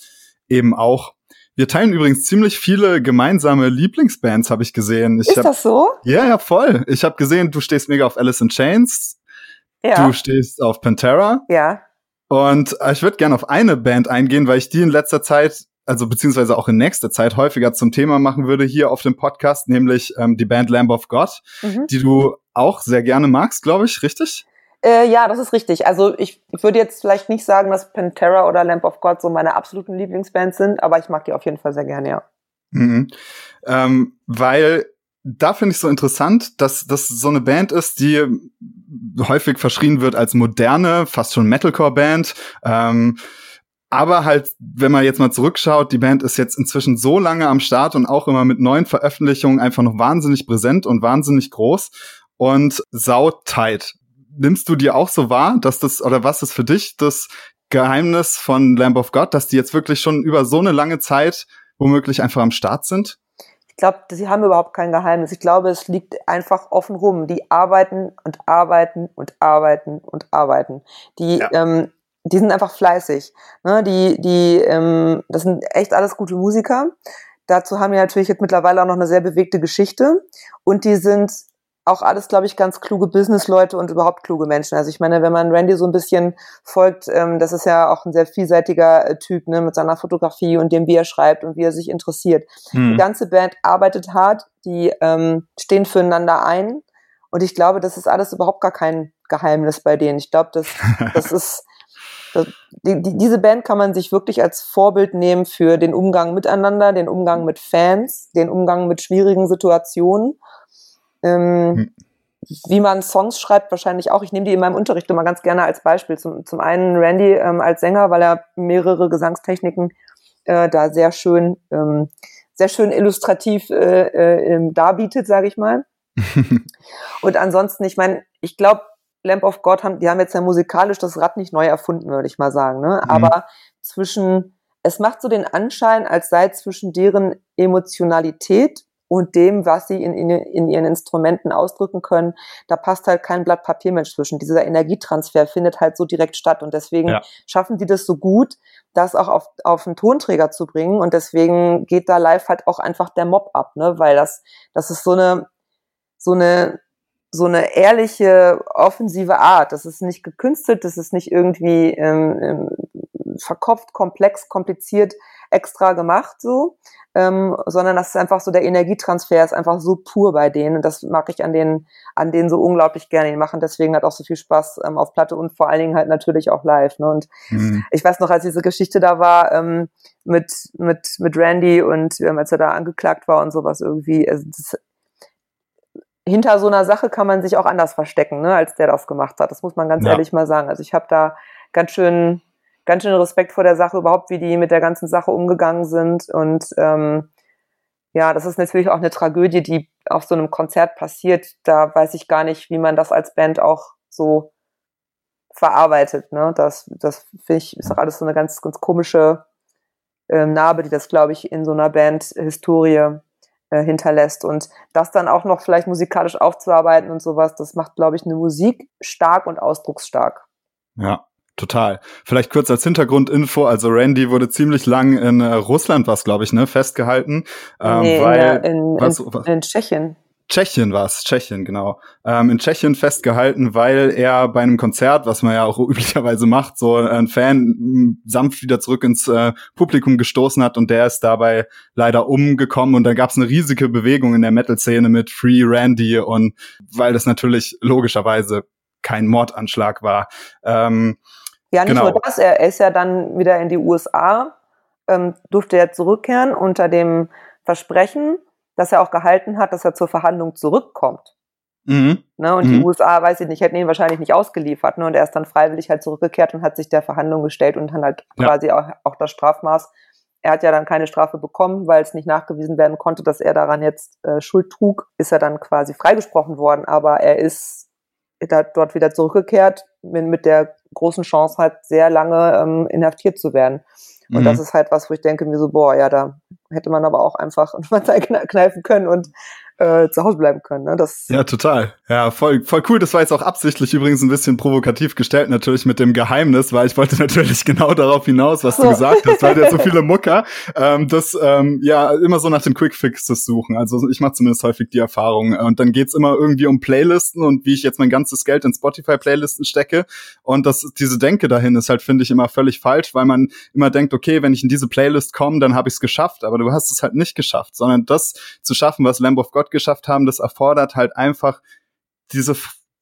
Speaker 1: eben auch. Wir teilen übrigens ziemlich viele gemeinsame Lieblingsbands, habe ich gesehen. Ich
Speaker 2: Ist
Speaker 1: hab,
Speaker 2: das so?
Speaker 1: Ja, ja, voll. Ich habe gesehen, du stehst mega auf Alice in Chains. Ja. Du stehst auf Pantera.
Speaker 2: Ja.
Speaker 1: Und ich würde gerne auf eine Band eingehen, weil ich die in letzter Zeit also beziehungsweise auch in nächster Zeit häufiger zum Thema machen würde hier auf dem Podcast, nämlich ähm, die Band Lamb of God, mhm. die du auch sehr gerne magst, glaube ich, richtig?
Speaker 2: Äh, ja, das ist richtig. Also ich, ich würde jetzt vielleicht nicht sagen, dass Pantera oder Lamb of God so meine absoluten Lieblingsbands sind, aber ich mag die auf jeden Fall sehr gerne, ja.
Speaker 1: Mhm. Ähm, weil da finde ich so interessant, dass das so eine Band ist, die häufig verschrien wird als moderne, fast schon Metalcore-Band. Ähm, aber halt, wenn man jetzt mal zurückschaut, die Band ist jetzt inzwischen so lange am Start und auch immer mit neuen Veröffentlichungen einfach noch wahnsinnig präsent und wahnsinnig groß und sautight. Nimmst du dir auch so wahr, dass das, oder was ist für dich das Geheimnis von Lamb of God, dass die jetzt wirklich schon über so eine lange Zeit womöglich einfach am Start sind?
Speaker 2: Ich glaube, sie haben überhaupt kein Geheimnis. Ich glaube, es liegt einfach offen rum. Die arbeiten und arbeiten und arbeiten und arbeiten. Die ja. ähm, die sind einfach fleißig. Ne? Die, die, ähm, das sind echt alles gute Musiker. Dazu haben die natürlich jetzt mittlerweile auch noch eine sehr bewegte Geschichte. Und die sind auch alles, glaube ich, ganz kluge Businessleute und überhaupt kluge Menschen. Also ich meine, wenn man Randy so ein bisschen folgt, ähm, das ist ja auch ein sehr vielseitiger äh, Typ, ne, mit seiner Fotografie und dem, wie er schreibt und wie er sich interessiert. Hm. Die ganze Band arbeitet hart, die ähm, stehen füreinander ein. Und ich glaube, das ist alles überhaupt gar kein Geheimnis bei denen. Ich glaube, das, das ist die, die, diese Band kann man sich wirklich als Vorbild nehmen für den Umgang miteinander, den Umgang mit Fans, den Umgang mit schwierigen Situationen. Ähm, hm. Wie man Songs schreibt, wahrscheinlich auch. Ich nehme die in meinem Unterricht immer ganz gerne als Beispiel. Zum, zum einen Randy ähm, als Sänger, weil er mehrere Gesangstechniken äh, da sehr schön, ähm, sehr schön illustrativ äh, äh, darbietet, sage ich mal. Und ansonsten, ich meine, ich glaube, Lamp of God haben, die haben jetzt ja musikalisch das Rad nicht neu erfunden, würde ich mal sagen. Ne? Mhm. Aber zwischen, es macht so den Anschein, als sei zwischen deren Emotionalität und dem, was sie in, in, in ihren Instrumenten ausdrücken können, da passt halt kein Blatt Papier mehr zwischen. Dieser Energietransfer findet halt so direkt statt und deswegen ja. schaffen die das so gut, das auch auf, auf einen Tonträger zu bringen und deswegen geht da live halt auch einfach der Mob ab, ne, weil das, das ist so eine, so eine, so eine ehrliche, offensive Art. Das ist nicht gekünstelt, das ist nicht irgendwie ähm, ähm, verkopft, komplex, kompliziert extra gemacht so, ähm, sondern das ist einfach so der Energietransfer ist einfach so pur bei denen und das mag ich an denen an denen so unglaublich gerne. Die machen deswegen halt auch so viel Spaß ähm, auf Platte und vor allen Dingen halt natürlich auch live. Ne? Und mhm. ich weiß noch, als diese Geschichte da war ähm, mit mit mit Randy und ähm, als er da angeklagt war und sowas irgendwie, also das, hinter so einer Sache kann man sich auch anders verstecken, ne, als der das gemacht hat. Das muss man ganz ja. ehrlich mal sagen. Also ich habe da ganz schön, ganz schön Respekt vor der Sache überhaupt, wie die mit der ganzen Sache umgegangen sind. Und ähm, ja, das ist natürlich auch eine Tragödie, die auf so einem Konzert passiert. Da weiß ich gar nicht, wie man das als Band auch so verarbeitet. Ne? Das, das finde ich, ist auch alles so eine ganz, ganz komische ähm, Narbe, die das, glaube ich, in so einer Band-Historie äh, hinterlässt. Und das dann auch noch vielleicht musikalisch aufzuarbeiten und sowas, das macht, glaube ich, eine Musik stark und ausdrucksstark.
Speaker 1: Ja. Total. Vielleicht kurz als Hintergrundinfo, also Randy wurde ziemlich lang in äh, Russland, was glaube ich, ne, festgehalten.
Speaker 2: Ähm, nee, weil, in, in, was, in, in Tschechien.
Speaker 1: Tschechien war es, Tschechien, genau. Ähm, in Tschechien festgehalten, weil er bei einem Konzert, was man ja auch üblicherweise macht, so ein Fan sanft wieder zurück ins äh, Publikum gestoßen hat und der ist dabei leider umgekommen und da gab es eine riesige Bewegung in der Metal-Szene mit Free Randy und weil das natürlich logischerweise kein Mordanschlag war. Ähm,
Speaker 2: ja, nicht genau. nur das, er ist ja dann wieder in die USA, ähm, durfte er zurückkehren unter dem Versprechen, dass er auch gehalten hat, dass er zur Verhandlung zurückkommt. Mhm. Ne, und mhm. die USA, weiß ich nicht, hätten ihn wahrscheinlich nicht ausgeliefert. Ne, und er ist dann freiwillig halt zurückgekehrt und hat sich der Verhandlung gestellt und dann halt ja. quasi auch, auch das Strafmaß. Er hat ja dann keine Strafe bekommen, weil es nicht nachgewiesen werden konnte, dass er daran jetzt äh, Schuld trug. Ist er dann quasi freigesprochen worden, aber er ist da, dort wieder zurückgekehrt mit, mit der großen Chance halt sehr lange ähm, inhaftiert zu werden. Und mhm. das ist halt was, wo ich denke mir so, boah, ja, da hätte man aber auch einfach mal kneifen können und äh, zu Hause bleiben können. Ne? Das
Speaker 1: ja, total. Ja, voll, voll cool. Das war jetzt auch absichtlich übrigens ein bisschen provokativ gestellt, natürlich mit dem Geheimnis, weil ich wollte natürlich genau darauf hinaus, was so. du gesagt hast, weil ja so viele Mucker ähm, das ähm, ja immer so nach den Quick Fixes suchen. Also ich mache zumindest häufig die Erfahrung. Und dann geht's immer irgendwie um Playlisten und wie ich jetzt mein ganzes Geld in Spotify-Playlisten stecke. Und das, diese Denke dahin ist halt, finde ich, immer völlig falsch, weil man immer denkt, okay, wenn ich in diese Playlist komme, dann habe ich es geschafft. Aber du hast es halt nicht geschafft, sondern das zu schaffen, was Lamb of God geschafft haben, das erfordert halt einfach diese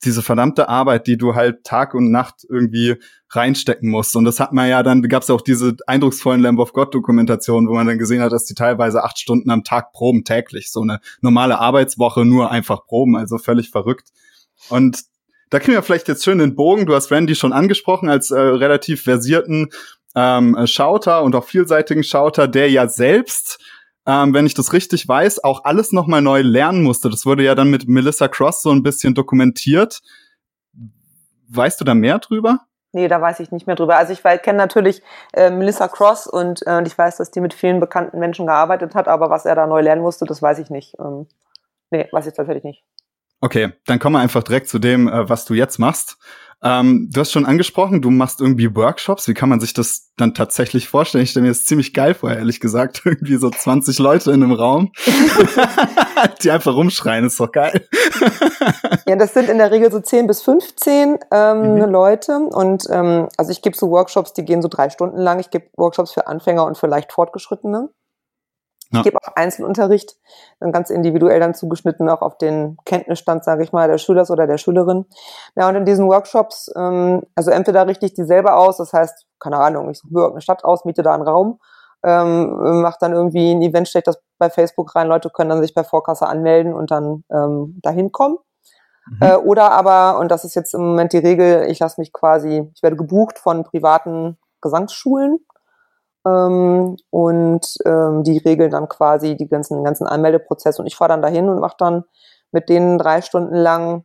Speaker 1: diese verdammte Arbeit, die du halt Tag und Nacht irgendwie reinstecken musst. Und das hat man ja dann, gab es auch diese eindrucksvollen Lamb of God Dokumentationen, wo man dann gesehen hat, dass die teilweise acht Stunden am Tag proben täglich. So eine normale Arbeitswoche nur einfach proben, also völlig verrückt. Und da kriegen wir vielleicht jetzt schön den Bogen. Du hast Randy schon angesprochen als äh, relativ versierten ähm, Schauter und auch vielseitigen Schauter, der ja selbst ähm, wenn ich das richtig weiß, auch alles nochmal neu lernen musste. Das wurde ja dann mit Melissa Cross so ein bisschen dokumentiert. Weißt du da mehr drüber?
Speaker 2: Nee, da weiß ich nicht mehr drüber. Also ich kenne natürlich äh, Melissa Cross und, äh, ich weiß, dass die mit vielen bekannten Menschen gearbeitet hat, aber was er da neu lernen musste, das weiß ich nicht. Ähm, nee, weiß ich tatsächlich nicht.
Speaker 1: Okay, dann kommen wir einfach direkt zu dem, äh, was du jetzt machst. Ähm, du hast schon angesprochen, du machst irgendwie Workshops. Wie kann man sich das dann tatsächlich vorstellen? Ich stelle mir das ziemlich geil vor, ehrlich gesagt. Irgendwie so 20 Leute in einem Raum, die einfach rumschreien. Ist doch geil.
Speaker 2: ja, das sind in der Regel so 10 bis 15 ähm, mhm. Leute. Und ähm, also ich gebe so Workshops, die gehen so drei Stunden lang. Ich gebe Workshops für Anfänger und für leicht Fortgeschrittene. Ja. Ich gebe auch Einzelunterricht, dann ganz individuell dann zugeschnitten auch auf den Kenntnisstand, sage ich mal, der Schülers oder der Schülerin. Ja, und in diesen Workshops, ähm, also entweder richte ich die selber aus, das heißt, keine Ahnung, ich suche mir irgendeine Stadt aus, miete da einen Raum, ähm, mache dann irgendwie ein Event, stelle das bei Facebook rein, Leute können dann sich bei Vorkasse anmelden und dann ähm, dahin kommen. Mhm. Äh, oder aber, und das ist jetzt im Moment die Regel, ich lasse mich quasi, ich werde gebucht von privaten Gesangsschulen ähm, und ähm, die regeln dann quasi die ganzen, den ganzen Anmeldeprozess und ich fahre dann dahin und mache dann mit denen drei Stunden lang,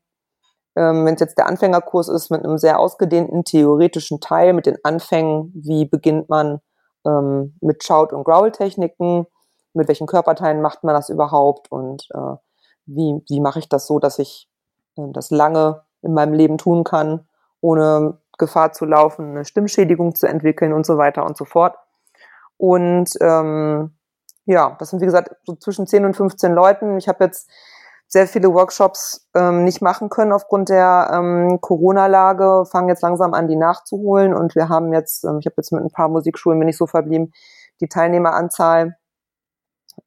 Speaker 2: ähm, wenn es jetzt der Anfängerkurs ist, mit einem sehr ausgedehnten theoretischen Teil, mit den Anfängen, wie beginnt man ähm, mit Shout- und Growl-Techniken, mit welchen Körperteilen macht man das überhaupt und äh, wie, wie mache ich das so, dass ich äh, das lange in meinem Leben tun kann, ohne Gefahr zu laufen, eine Stimmschädigung zu entwickeln und so weiter und so fort. Und ähm, ja, das sind wie gesagt so zwischen 10 und 15 Leuten. Ich habe jetzt sehr viele Workshops ähm, nicht machen können aufgrund der ähm, Corona-Lage, fangen jetzt langsam an, die nachzuholen. Und wir haben jetzt, ähm, ich habe jetzt mit ein paar Musikschulen, bin ich so verblieben, die Teilnehmeranzahl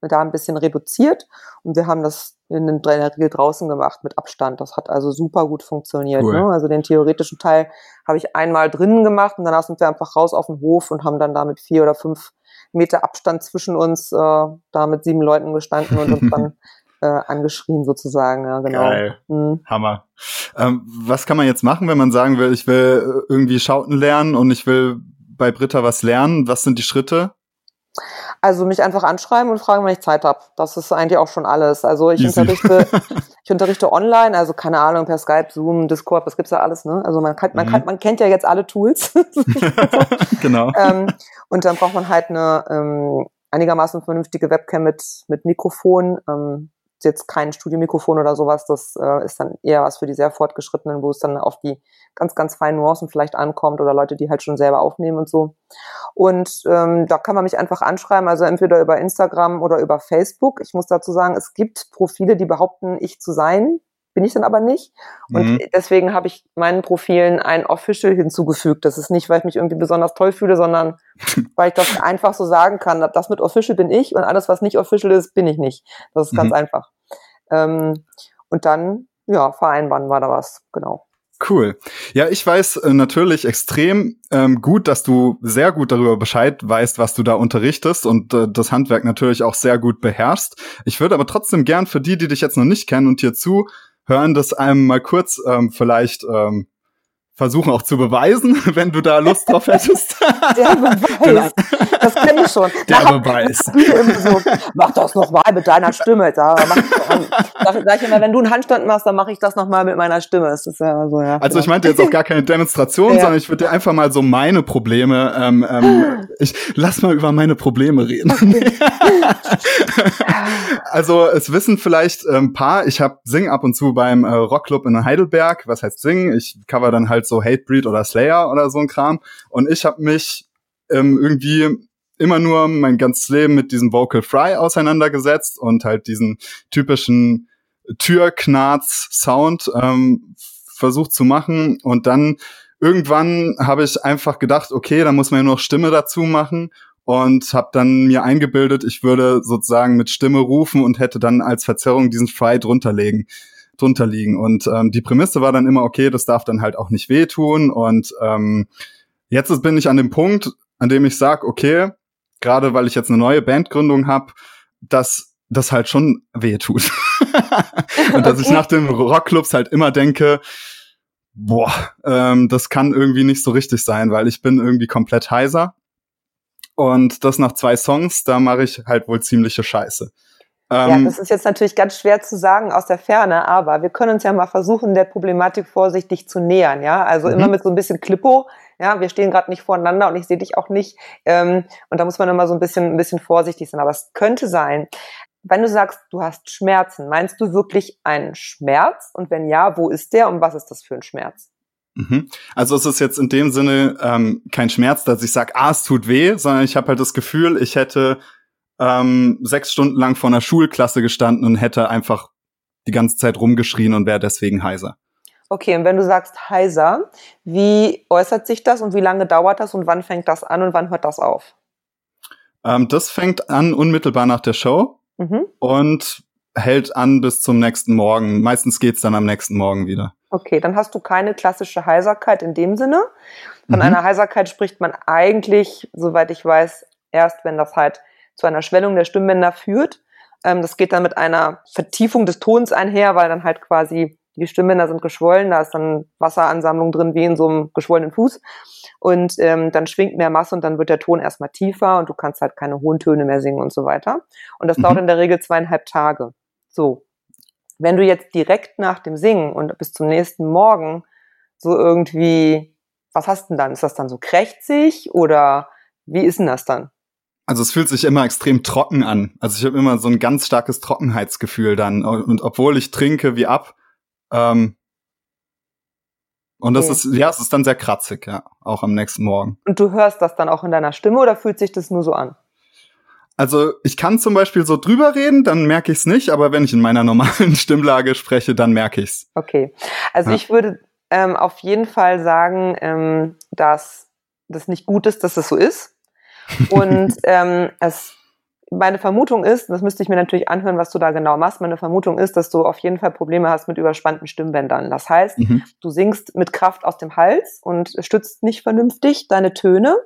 Speaker 2: da ein bisschen reduziert. Und wir haben das in der Regel draußen gemacht mit Abstand. Das hat also super gut funktioniert. Cool. Ne? Also den theoretischen Teil habe ich einmal drinnen gemacht und danach sind wir einfach raus auf den Hof und haben dann da mit vier oder fünf Meter Abstand zwischen uns äh, da mit sieben Leuten gestanden und uns dann äh, angeschrien sozusagen. Ja, genau.
Speaker 1: Geil. Mhm. Hammer. Ähm, was kann man jetzt machen, wenn man sagen will, ich will äh, irgendwie Schauten lernen und ich will bei Britta was lernen? Was sind die Schritte?
Speaker 2: Also mich einfach anschreiben und fragen, wenn ich Zeit habe. Das ist eigentlich auch schon alles. Also ich unterrichte, ich unterrichte online, also keine Ahnung, per Skype, Zoom, Discord, was gibt's da alles, ne? Also man kann, man mhm. kann, man kennt ja jetzt alle Tools.
Speaker 1: genau.
Speaker 2: Ähm, und dann braucht man halt eine ähm, einigermaßen vernünftige Webcam mit, mit Mikrofon. Ähm, jetzt kein Studiomikrofon oder sowas, das äh, ist dann eher was für die sehr fortgeschrittenen, wo es dann auf die ganz, ganz feinen Nuancen vielleicht ankommt oder Leute, die halt schon selber aufnehmen und so. Und ähm, da kann man mich einfach anschreiben, also entweder über Instagram oder über Facebook. Ich muss dazu sagen, es gibt Profile, die behaupten, ich zu sein, bin ich dann aber nicht. Und mhm. deswegen habe ich meinen Profilen ein Official hinzugefügt. Das ist nicht, weil ich mich irgendwie besonders toll fühle, sondern weil ich das einfach so sagen kann. Das mit Official bin ich und alles, was nicht Official ist, bin ich nicht. Das ist mhm. ganz einfach. Ähm, und dann, ja, vereinbaren war da was, genau.
Speaker 1: Cool. Ja, ich weiß äh, natürlich extrem ähm, gut, dass du sehr gut darüber Bescheid weißt, was du da unterrichtest und äh, das Handwerk natürlich auch sehr gut beherrschst. Ich würde aber trotzdem gern für die, die dich jetzt noch nicht kennen und hier zuhören, das einem mal kurz ähm, vielleicht ähm, versuchen auch zu beweisen, wenn du da Lust drauf hättest.
Speaker 2: Der Beweis. Das kenne ich schon.
Speaker 1: Der da Beweis.
Speaker 2: So, mach das nochmal mit deiner Stimme. Da, mach, sag ich immer, wenn du einen Handstand machst, dann mache ich das nochmal mit meiner Stimme. Das ist ja so, ja.
Speaker 1: Also ich meinte jetzt auch gar keine Demonstration, ja. sondern ich würde dir einfach mal so meine Probleme, ähm, ähm, ich lass mal über meine Probleme reden. Also es wissen vielleicht ein ähm, paar, ich habe sing ab und zu beim äh, Rockclub in Heidelberg. Was heißt singen? Ich cover dann halt so Hatebreed oder Slayer oder so ein Kram. Und ich habe mich ähm, irgendwie immer nur mein ganzes Leben mit diesem Vocal Fry auseinandergesetzt und halt diesen typischen Türknarz-Sound ähm, versucht zu machen. Und dann irgendwann habe ich einfach gedacht, okay, da muss man ja noch Stimme dazu machen und habe dann mir eingebildet, ich würde sozusagen mit Stimme rufen und hätte dann als Verzerrung diesen Fry drunter legen drunter liegen. Und ähm, die Prämisse war dann immer, okay, das darf dann halt auch nicht wehtun. Und ähm, jetzt bin ich an dem Punkt, an dem ich sage, okay, gerade weil ich jetzt eine neue Bandgründung habe, dass das halt schon wehtut. und dass ich nach den Rockclubs halt immer denke, boah, ähm, das kann irgendwie nicht so richtig sein, weil ich bin irgendwie komplett heiser. Und das nach zwei Songs, da mache ich halt wohl ziemliche Scheiße.
Speaker 2: Ähm, ja, das ist jetzt natürlich ganz schwer zu sagen aus der Ferne, aber wir können uns ja mal versuchen, der Problematik vorsichtig zu nähern, ja. Also mhm. immer mit so ein bisschen Klippo. Ja, wir stehen gerade nicht voreinander und ich sehe dich auch nicht. Ähm, und da muss man immer so ein bisschen, ein bisschen vorsichtig sein. Aber es könnte sein, wenn du sagst, du hast Schmerzen, meinst du wirklich einen Schmerz? Und wenn ja, wo ist der und was ist das für ein Schmerz?
Speaker 1: Mhm. Also es ist jetzt in dem Sinne ähm, kein Schmerz, dass ich sage, ah, es tut weh, sondern ich habe halt das Gefühl, ich hätte ähm, sechs Stunden lang vor einer Schulklasse gestanden und hätte einfach die ganze Zeit rumgeschrien und wäre deswegen heiser.
Speaker 2: Okay, und wenn du sagst heiser, wie äußert sich das und wie lange dauert das und wann fängt das an und wann hört das auf?
Speaker 1: Ähm, das fängt an unmittelbar nach der Show mhm. und hält an bis zum nächsten Morgen. Meistens geht's dann am nächsten Morgen wieder.
Speaker 2: Okay, dann hast du keine klassische Heiserkeit in dem Sinne. Von mhm. einer Heiserkeit spricht man eigentlich, soweit ich weiß, erst wenn das halt zu einer Schwellung der Stimmbänder führt. Ähm, das geht dann mit einer Vertiefung des Tons einher, weil dann halt quasi die Stimmbänder sind geschwollen, da ist dann Wasseransammlung drin wie in so einem geschwollenen Fuß und ähm, dann schwingt mehr Masse und dann wird der Ton erstmal tiefer und du kannst halt keine hohen Töne mehr singen und so weiter. Und das mhm. dauert in der Regel zweieinhalb Tage. So. Wenn du jetzt direkt nach dem Singen und bis zum nächsten Morgen so irgendwie, was hast du denn dann? Ist das dann so krächzig oder wie ist denn das dann?
Speaker 1: Also es fühlt sich immer extrem trocken an. Also ich habe immer so ein ganz starkes Trockenheitsgefühl dann. Und obwohl ich trinke wie ab. Ähm, und das okay. ist, ja, es ist dann sehr kratzig, ja, auch am nächsten Morgen.
Speaker 2: Und du hörst das dann auch in deiner Stimme oder fühlt sich das nur so an?
Speaker 1: Also ich kann zum Beispiel so drüber reden, dann merke ich es nicht, aber wenn ich in meiner normalen Stimmlage spreche, dann merke ich es.
Speaker 2: Okay. Also ja. ich würde ähm, auf jeden Fall sagen, ähm, dass das nicht gut ist, dass es das so ist. Und ähm, es, meine Vermutung ist, das müsste ich mir natürlich anhören, was du da genau machst. Meine Vermutung ist, dass du auf jeden Fall Probleme hast mit überspannten Stimmbändern. Das heißt, mhm. du singst mit Kraft aus dem Hals und stützt nicht vernünftig deine Töne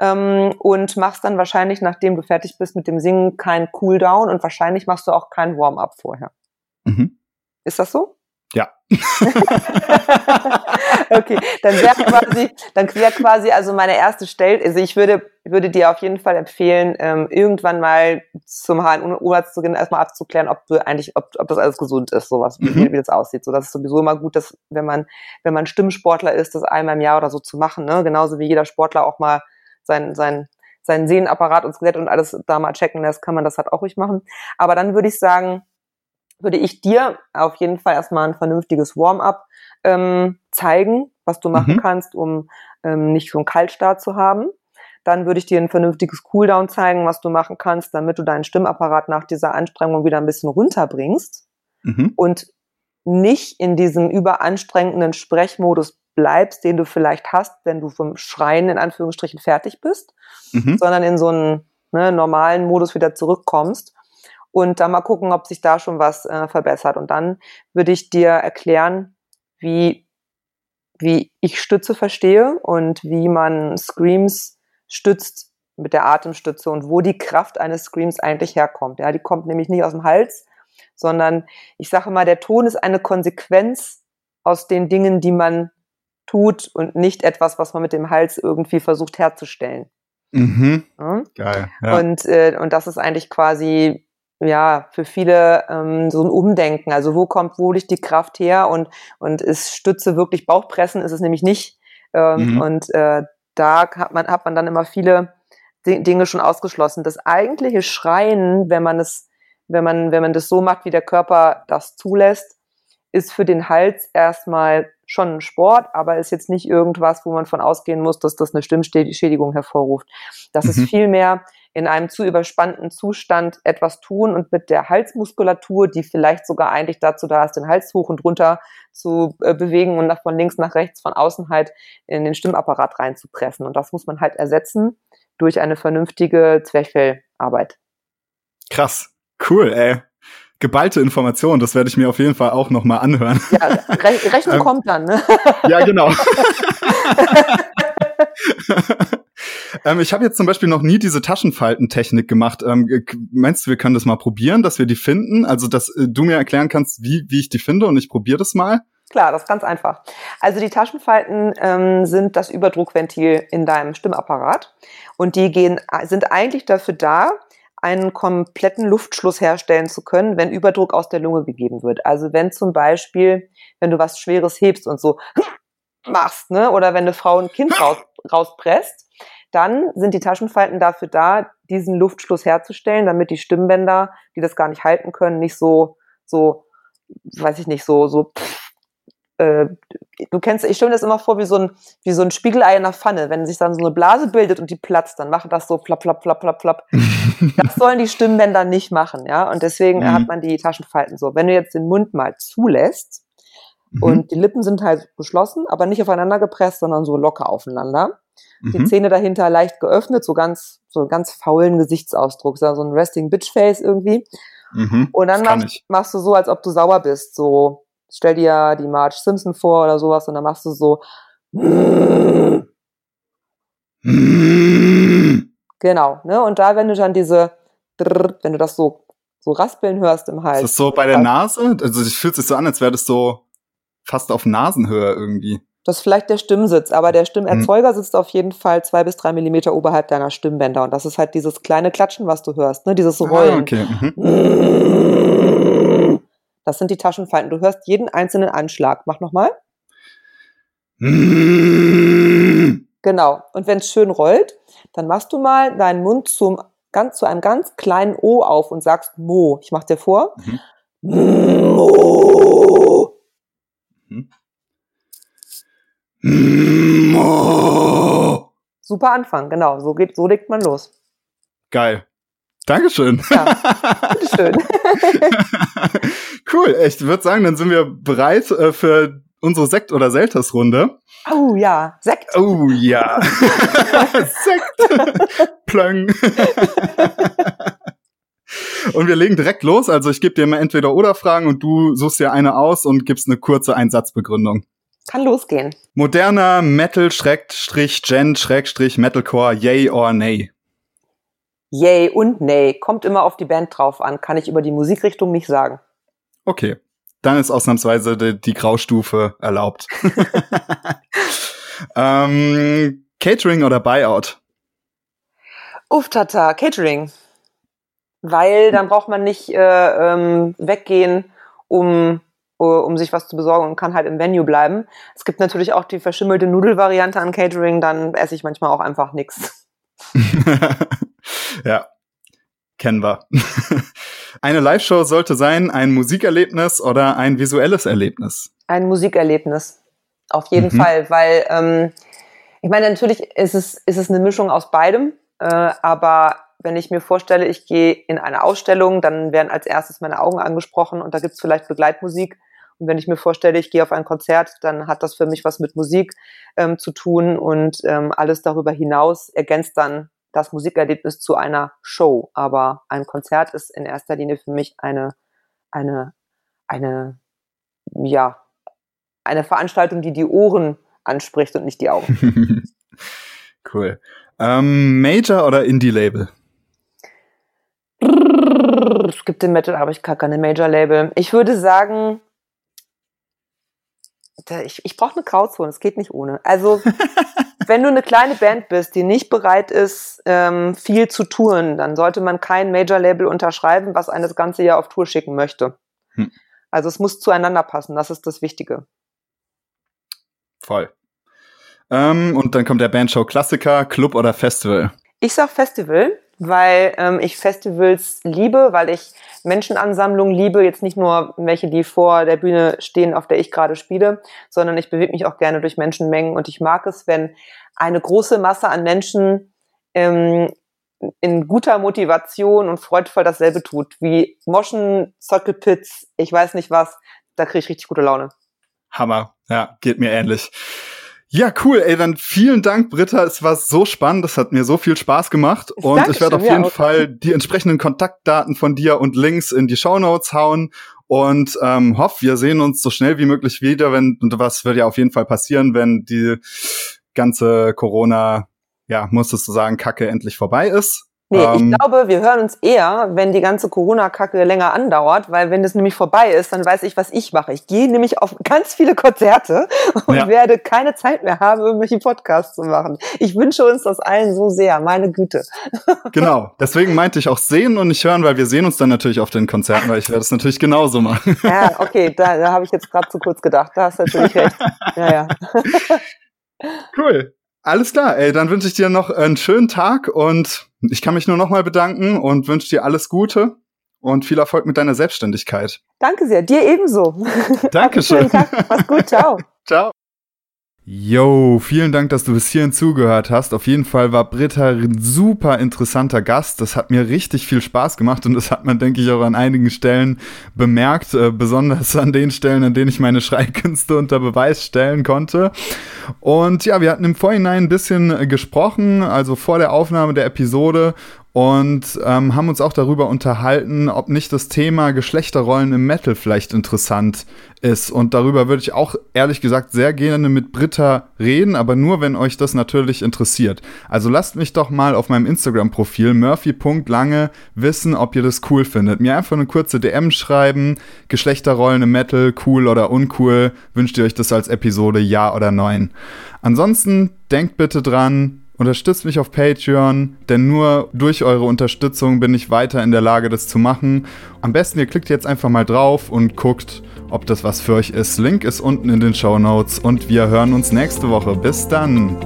Speaker 2: ähm, und machst dann wahrscheinlich, nachdem du fertig bist mit dem Singen, keinen Cooldown und wahrscheinlich machst du auch kein Warm-up vorher. Mhm. Ist das so?
Speaker 1: Ja.
Speaker 2: okay, dann wäre quasi, dann wäre quasi also meine erste Stelle, also ich würde, würde dir auf jeden Fall empfehlen, ähm, irgendwann mal zum HNO-Arzt zu gehen, erstmal abzuklären, ob du eigentlich, ob, ob das alles gesund ist, sowas, mhm. wie, wie das aussieht. So, das ist sowieso immer gut, dass, wenn man, wenn man Stimmsportler ist, das einmal im Jahr oder so zu machen, ne? Genauso wie jeder Sportler auch mal sein, sein, seinen Sehnenapparat und Skelett und alles da mal checken lässt, kann man das halt auch ruhig machen. Aber dann würde ich sagen, würde ich dir auf jeden Fall erstmal ein vernünftiges Warm-up ähm, zeigen, was du machen mhm. kannst, um ähm, nicht so einen Kaltstart zu haben. Dann würde ich dir ein vernünftiges Cooldown zeigen, was du machen kannst, damit du deinen Stimmapparat nach dieser Anstrengung wieder ein bisschen runterbringst mhm. und nicht in diesem überanstrengenden Sprechmodus bleibst, den du vielleicht hast, wenn du vom Schreien in Anführungsstrichen fertig bist, mhm. sondern in so einen ne, normalen Modus wieder zurückkommst und dann mal gucken, ob sich da schon was äh, verbessert. Und dann würde ich dir erklären, wie wie ich Stütze verstehe und wie man Screams stützt mit der Atemstütze und wo die Kraft eines Screams eigentlich herkommt. Ja, die kommt nämlich nicht aus dem Hals, sondern ich sage mal, der Ton ist eine Konsequenz aus den Dingen, die man tut und nicht etwas, was man mit dem Hals irgendwie versucht herzustellen.
Speaker 1: Mhm. Ja? Geil.
Speaker 2: Ja. Und, äh, und das ist eigentlich quasi ja für viele ähm, so ein Umdenken. Also wo kommt, wo liegt die Kraft her und und ist Stütze wirklich Bauchpressen? Ist es nämlich nicht. Ähm, mhm. Und äh, da hat man hat man dann immer viele Dinge schon ausgeschlossen. Das eigentliche Schreien, wenn man es, wenn man wenn man das so macht, wie der Körper das zulässt, ist für den Hals erstmal schon ein Sport, aber ist jetzt nicht irgendwas, wo man von ausgehen muss, dass das eine Stimmschädigung hervorruft. Das mhm. ist vielmehr in einem zu überspannten Zustand etwas tun und mit der Halsmuskulatur, die vielleicht sogar eigentlich dazu da ist, den Hals hoch und runter zu äh, bewegen und nach, von links nach rechts, von außen halt in den Stimmapparat reinzupressen. Und das muss man halt ersetzen durch eine vernünftige Zwerchfellarbeit.
Speaker 1: Krass. Cool, ey geballte Information. Das werde ich mir auf jeden Fall auch noch mal anhören.
Speaker 2: Ja, Re Rechnung ähm, kommt dann. Ne?
Speaker 1: Ja, genau. ähm, ich habe jetzt zum Beispiel noch nie diese Taschenfaltentechnik gemacht. Ähm, meinst du, wir können das mal probieren, dass wir die finden? Also, dass äh, du mir erklären kannst, wie, wie ich die finde und ich probiere das mal?
Speaker 2: Klar, das ist ganz einfach. Also die Taschenfalten ähm, sind das Überdruckventil in deinem Stimmapparat und die gehen, sind eigentlich dafür da, einen kompletten Luftschluss herstellen zu können, wenn Überdruck aus der Lunge gegeben wird. Also wenn zum Beispiel, wenn du was Schweres hebst und so machst, ne, oder wenn eine Frau ein Kind raus, rauspresst, dann sind die Taschenfalten dafür da, diesen Luftschluss herzustellen, damit die Stimmbänder, die das gar nicht halten können, nicht so, so, weiß ich nicht, so, so pff, äh, du kennst, ich stelle mir das immer vor wie so, ein, wie so ein Spiegelei in der Pfanne. Wenn sich dann so eine Blase bildet und die platzt, dann macht das so flapp, flapp, flapp, flapp, flapp. das sollen die Stimmbänder nicht machen, ja. Und deswegen mhm. hat man die Taschenfalten so. Wenn du jetzt den Mund mal zulässt mhm. und die Lippen sind halt geschlossen, aber nicht aufeinander gepresst, sondern so locker aufeinander. Mhm. Die Zähne dahinter leicht geöffnet, so ganz, so ganz faulen Gesichtsausdruck, so ein Resting Bitch Face irgendwie. Mhm. Und dann machst, machst, du so, als ob du sauer bist, so stell dir die Marge Simpson vor oder sowas und dann machst du so genau, ne? Und da, wenn du dann diese, wenn du das so, so raspeln hörst im Hals.
Speaker 1: Ist das so bei der Nase? Also es fühlt sich so an, als wäre das so fast auf Nasenhöhe irgendwie.
Speaker 2: Das ist vielleicht der Stimmsitz, aber der Stimmerzeuger mhm. sitzt auf jeden Fall zwei bis drei Millimeter oberhalb deiner Stimmbänder. Und das ist halt dieses kleine Klatschen, was du hörst, ne? Dieses ah, Rollen. Ah, okay. Mhm. Das sind die Taschenfalten. Du hörst jeden einzelnen Anschlag. Mach nochmal. genau. Und wenn es schön rollt, dann machst du mal deinen Mund zum, ganz, zu einem ganz kleinen O auf und sagst Mo. Ich mach dir vor. Mhm. Mo. Mo. Super Anfang, genau. So geht, so legt man los.
Speaker 1: Geil. Dankeschön. Ja, bitteschön. cool, ich würde sagen, dann sind wir bereit äh, für unsere Sekt- oder Selters-Runde.
Speaker 2: Oh ja, Sekt.
Speaker 1: Oh ja. Sekt. Plöng. Und wir legen direkt los. Also ich gebe dir immer entweder oder Fragen und du suchst dir eine aus und gibst eine kurze Einsatzbegründung.
Speaker 2: Kann losgehen.
Speaker 1: Moderner Metal Schrägstrich Gen Schrägstrich Metalcore, yay or nay?
Speaker 2: Yay und nay. Kommt immer auf die Band drauf an. Kann ich über die Musikrichtung nicht sagen.
Speaker 1: Okay. Dann ist ausnahmsweise die, die Graustufe erlaubt. ähm, Catering oder Buyout?
Speaker 2: Uff, tata, Catering. Weil dann braucht man nicht äh, ähm, weggehen, um, uh, um sich was zu besorgen und kann halt im Venue bleiben. Es gibt natürlich auch die verschimmelte Nudelvariante an Catering, dann esse ich manchmal auch einfach nichts.
Speaker 1: ja, kennen wir. Eine Live-Show sollte sein ein Musikerlebnis oder ein visuelles Erlebnis?
Speaker 2: Ein Musikerlebnis. Auf jeden mhm. Fall, weil ähm, ich meine, natürlich ist es, ist es eine Mischung aus beidem, äh, aber wenn ich mir vorstelle, ich gehe in eine Ausstellung, dann werden als erstes meine Augen angesprochen und da gibt es vielleicht Begleitmusik. Und wenn ich mir vorstelle, ich gehe auf ein Konzert, dann hat das für mich was mit Musik ähm, zu tun und ähm, alles darüber hinaus ergänzt dann das Musikerlebnis zu einer Show. Aber ein Konzert ist in erster Linie für mich eine, eine, eine, ja, eine Veranstaltung, die die Ohren anspricht und nicht die Augen.
Speaker 1: cool. Ähm, Major oder Indie-Label?
Speaker 2: Es gibt den Metal, aber ich kacke eine Major-Label. Ich würde sagen, ich, ich brauche eine Grauzone, es geht nicht ohne. Also, wenn du eine kleine Band bist, die nicht bereit ist, ähm, viel zu touren, dann sollte man kein Major-Label unterschreiben, was eine das ganze Jahr auf Tour schicken möchte. Hm. Also es muss zueinander passen, das ist das Wichtige.
Speaker 1: Voll. Ähm, und dann kommt der Bandshow Klassiker, Club oder Festival?
Speaker 2: Ich sag Festival, weil ähm, ich Festivals liebe, weil ich Menschenansammlungen liebe, jetzt nicht nur welche, die vor der Bühne stehen, auf der ich gerade spiele, sondern ich bewege mich auch gerne durch Menschenmengen und ich mag es, wenn eine große Masse an Menschen ähm, in guter Motivation und freudvoll dasselbe tut, wie Moschen, Circle ich weiß nicht was, da kriege ich richtig gute Laune.
Speaker 1: Hammer, ja, geht mir ähnlich. Ja, cool, ey, dann vielen Dank, Britta. Es war so spannend, es hat mir so viel Spaß gemacht. Und Dankeschön, ich werde auf jeden Fall die entsprechenden Kontaktdaten von dir und Links in die Show Notes hauen. Und ähm, hoffe, wir sehen uns so schnell wie möglich wieder, wenn, und was wird ja auf jeden Fall passieren, wenn die ganze Corona, ja, muss es so sagen, Kacke endlich vorbei ist.
Speaker 2: Nee, ähm, ich glaube, wir hören uns eher, wenn die ganze Corona-Kacke länger andauert, weil wenn das nämlich vorbei ist, dann weiß ich, was ich mache. Ich gehe nämlich auf ganz viele Konzerte und ja. werde keine Zeit mehr haben, irgendwelche Podcasts zu machen. Ich wünsche uns das allen so sehr, meine Güte.
Speaker 1: Genau, deswegen meinte ich auch sehen und nicht hören, weil wir sehen uns dann natürlich auf den Konzerten, weil ich werde es natürlich genauso machen.
Speaker 2: Ja, okay, da, da habe ich jetzt gerade zu kurz gedacht. Da hast du natürlich recht. Ja, ja.
Speaker 1: Cool. Alles klar, ey, dann wünsche ich dir noch einen schönen Tag und ich kann mich nur nochmal bedanken und wünsche dir alles Gute und viel Erfolg mit deiner Selbstständigkeit.
Speaker 2: Danke sehr, dir ebenso.
Speaker 1: Dankeschön.
Speaker 2: Mach's gut, ciao.
Speaker 1: ciao. Yo, vielen Dank, dass du bis hierhin zugehört hast. Auf jeden Fall war Britta ein super interessanter Gast. Das hat mir richtig viel Spaß gemacht und das hat man, denke ich, auch an einigen Stellen bemerkt, äh, besonders an den Stellen, an denen ich meine Schreikünste unter Beweis stellen konnte. Und ja, wir hatten im Vorhinein ein bisschen gesprochen, also vor der Aufnahme der Episode und ähm, haben uns auch darüber unterhalten, ob nicht das Thema Geschlechterrollen im Metal vielleicht interessant ist. Und darüber würde ich auch ehrlich gesagt sehr gerne mit Britta reden, aber nur wenn euch das natürlich interessiert. Also lasst mich doch mal auf meinem Instagram-Profil murphy.lange wissen, ob ihr das cool findet. Mir einfach eine kurze DM schreiben, Geschlechterrollen im Metal, cool oder uncool. Wünscht ihr euch das als Episode ja oder nein? Ansonsten denkt bitte dran, Unterstützt mich auf Patreon, denn nur durch eure Unterstützung bin ich weiter in der Lage, das zu machen. Am besten ihr klickt jetzt einfach mal drauf und guckt, ob das was für euch ist. Link ist unten in den Show Notes und wir hören uns nächste Woche. Bis dann!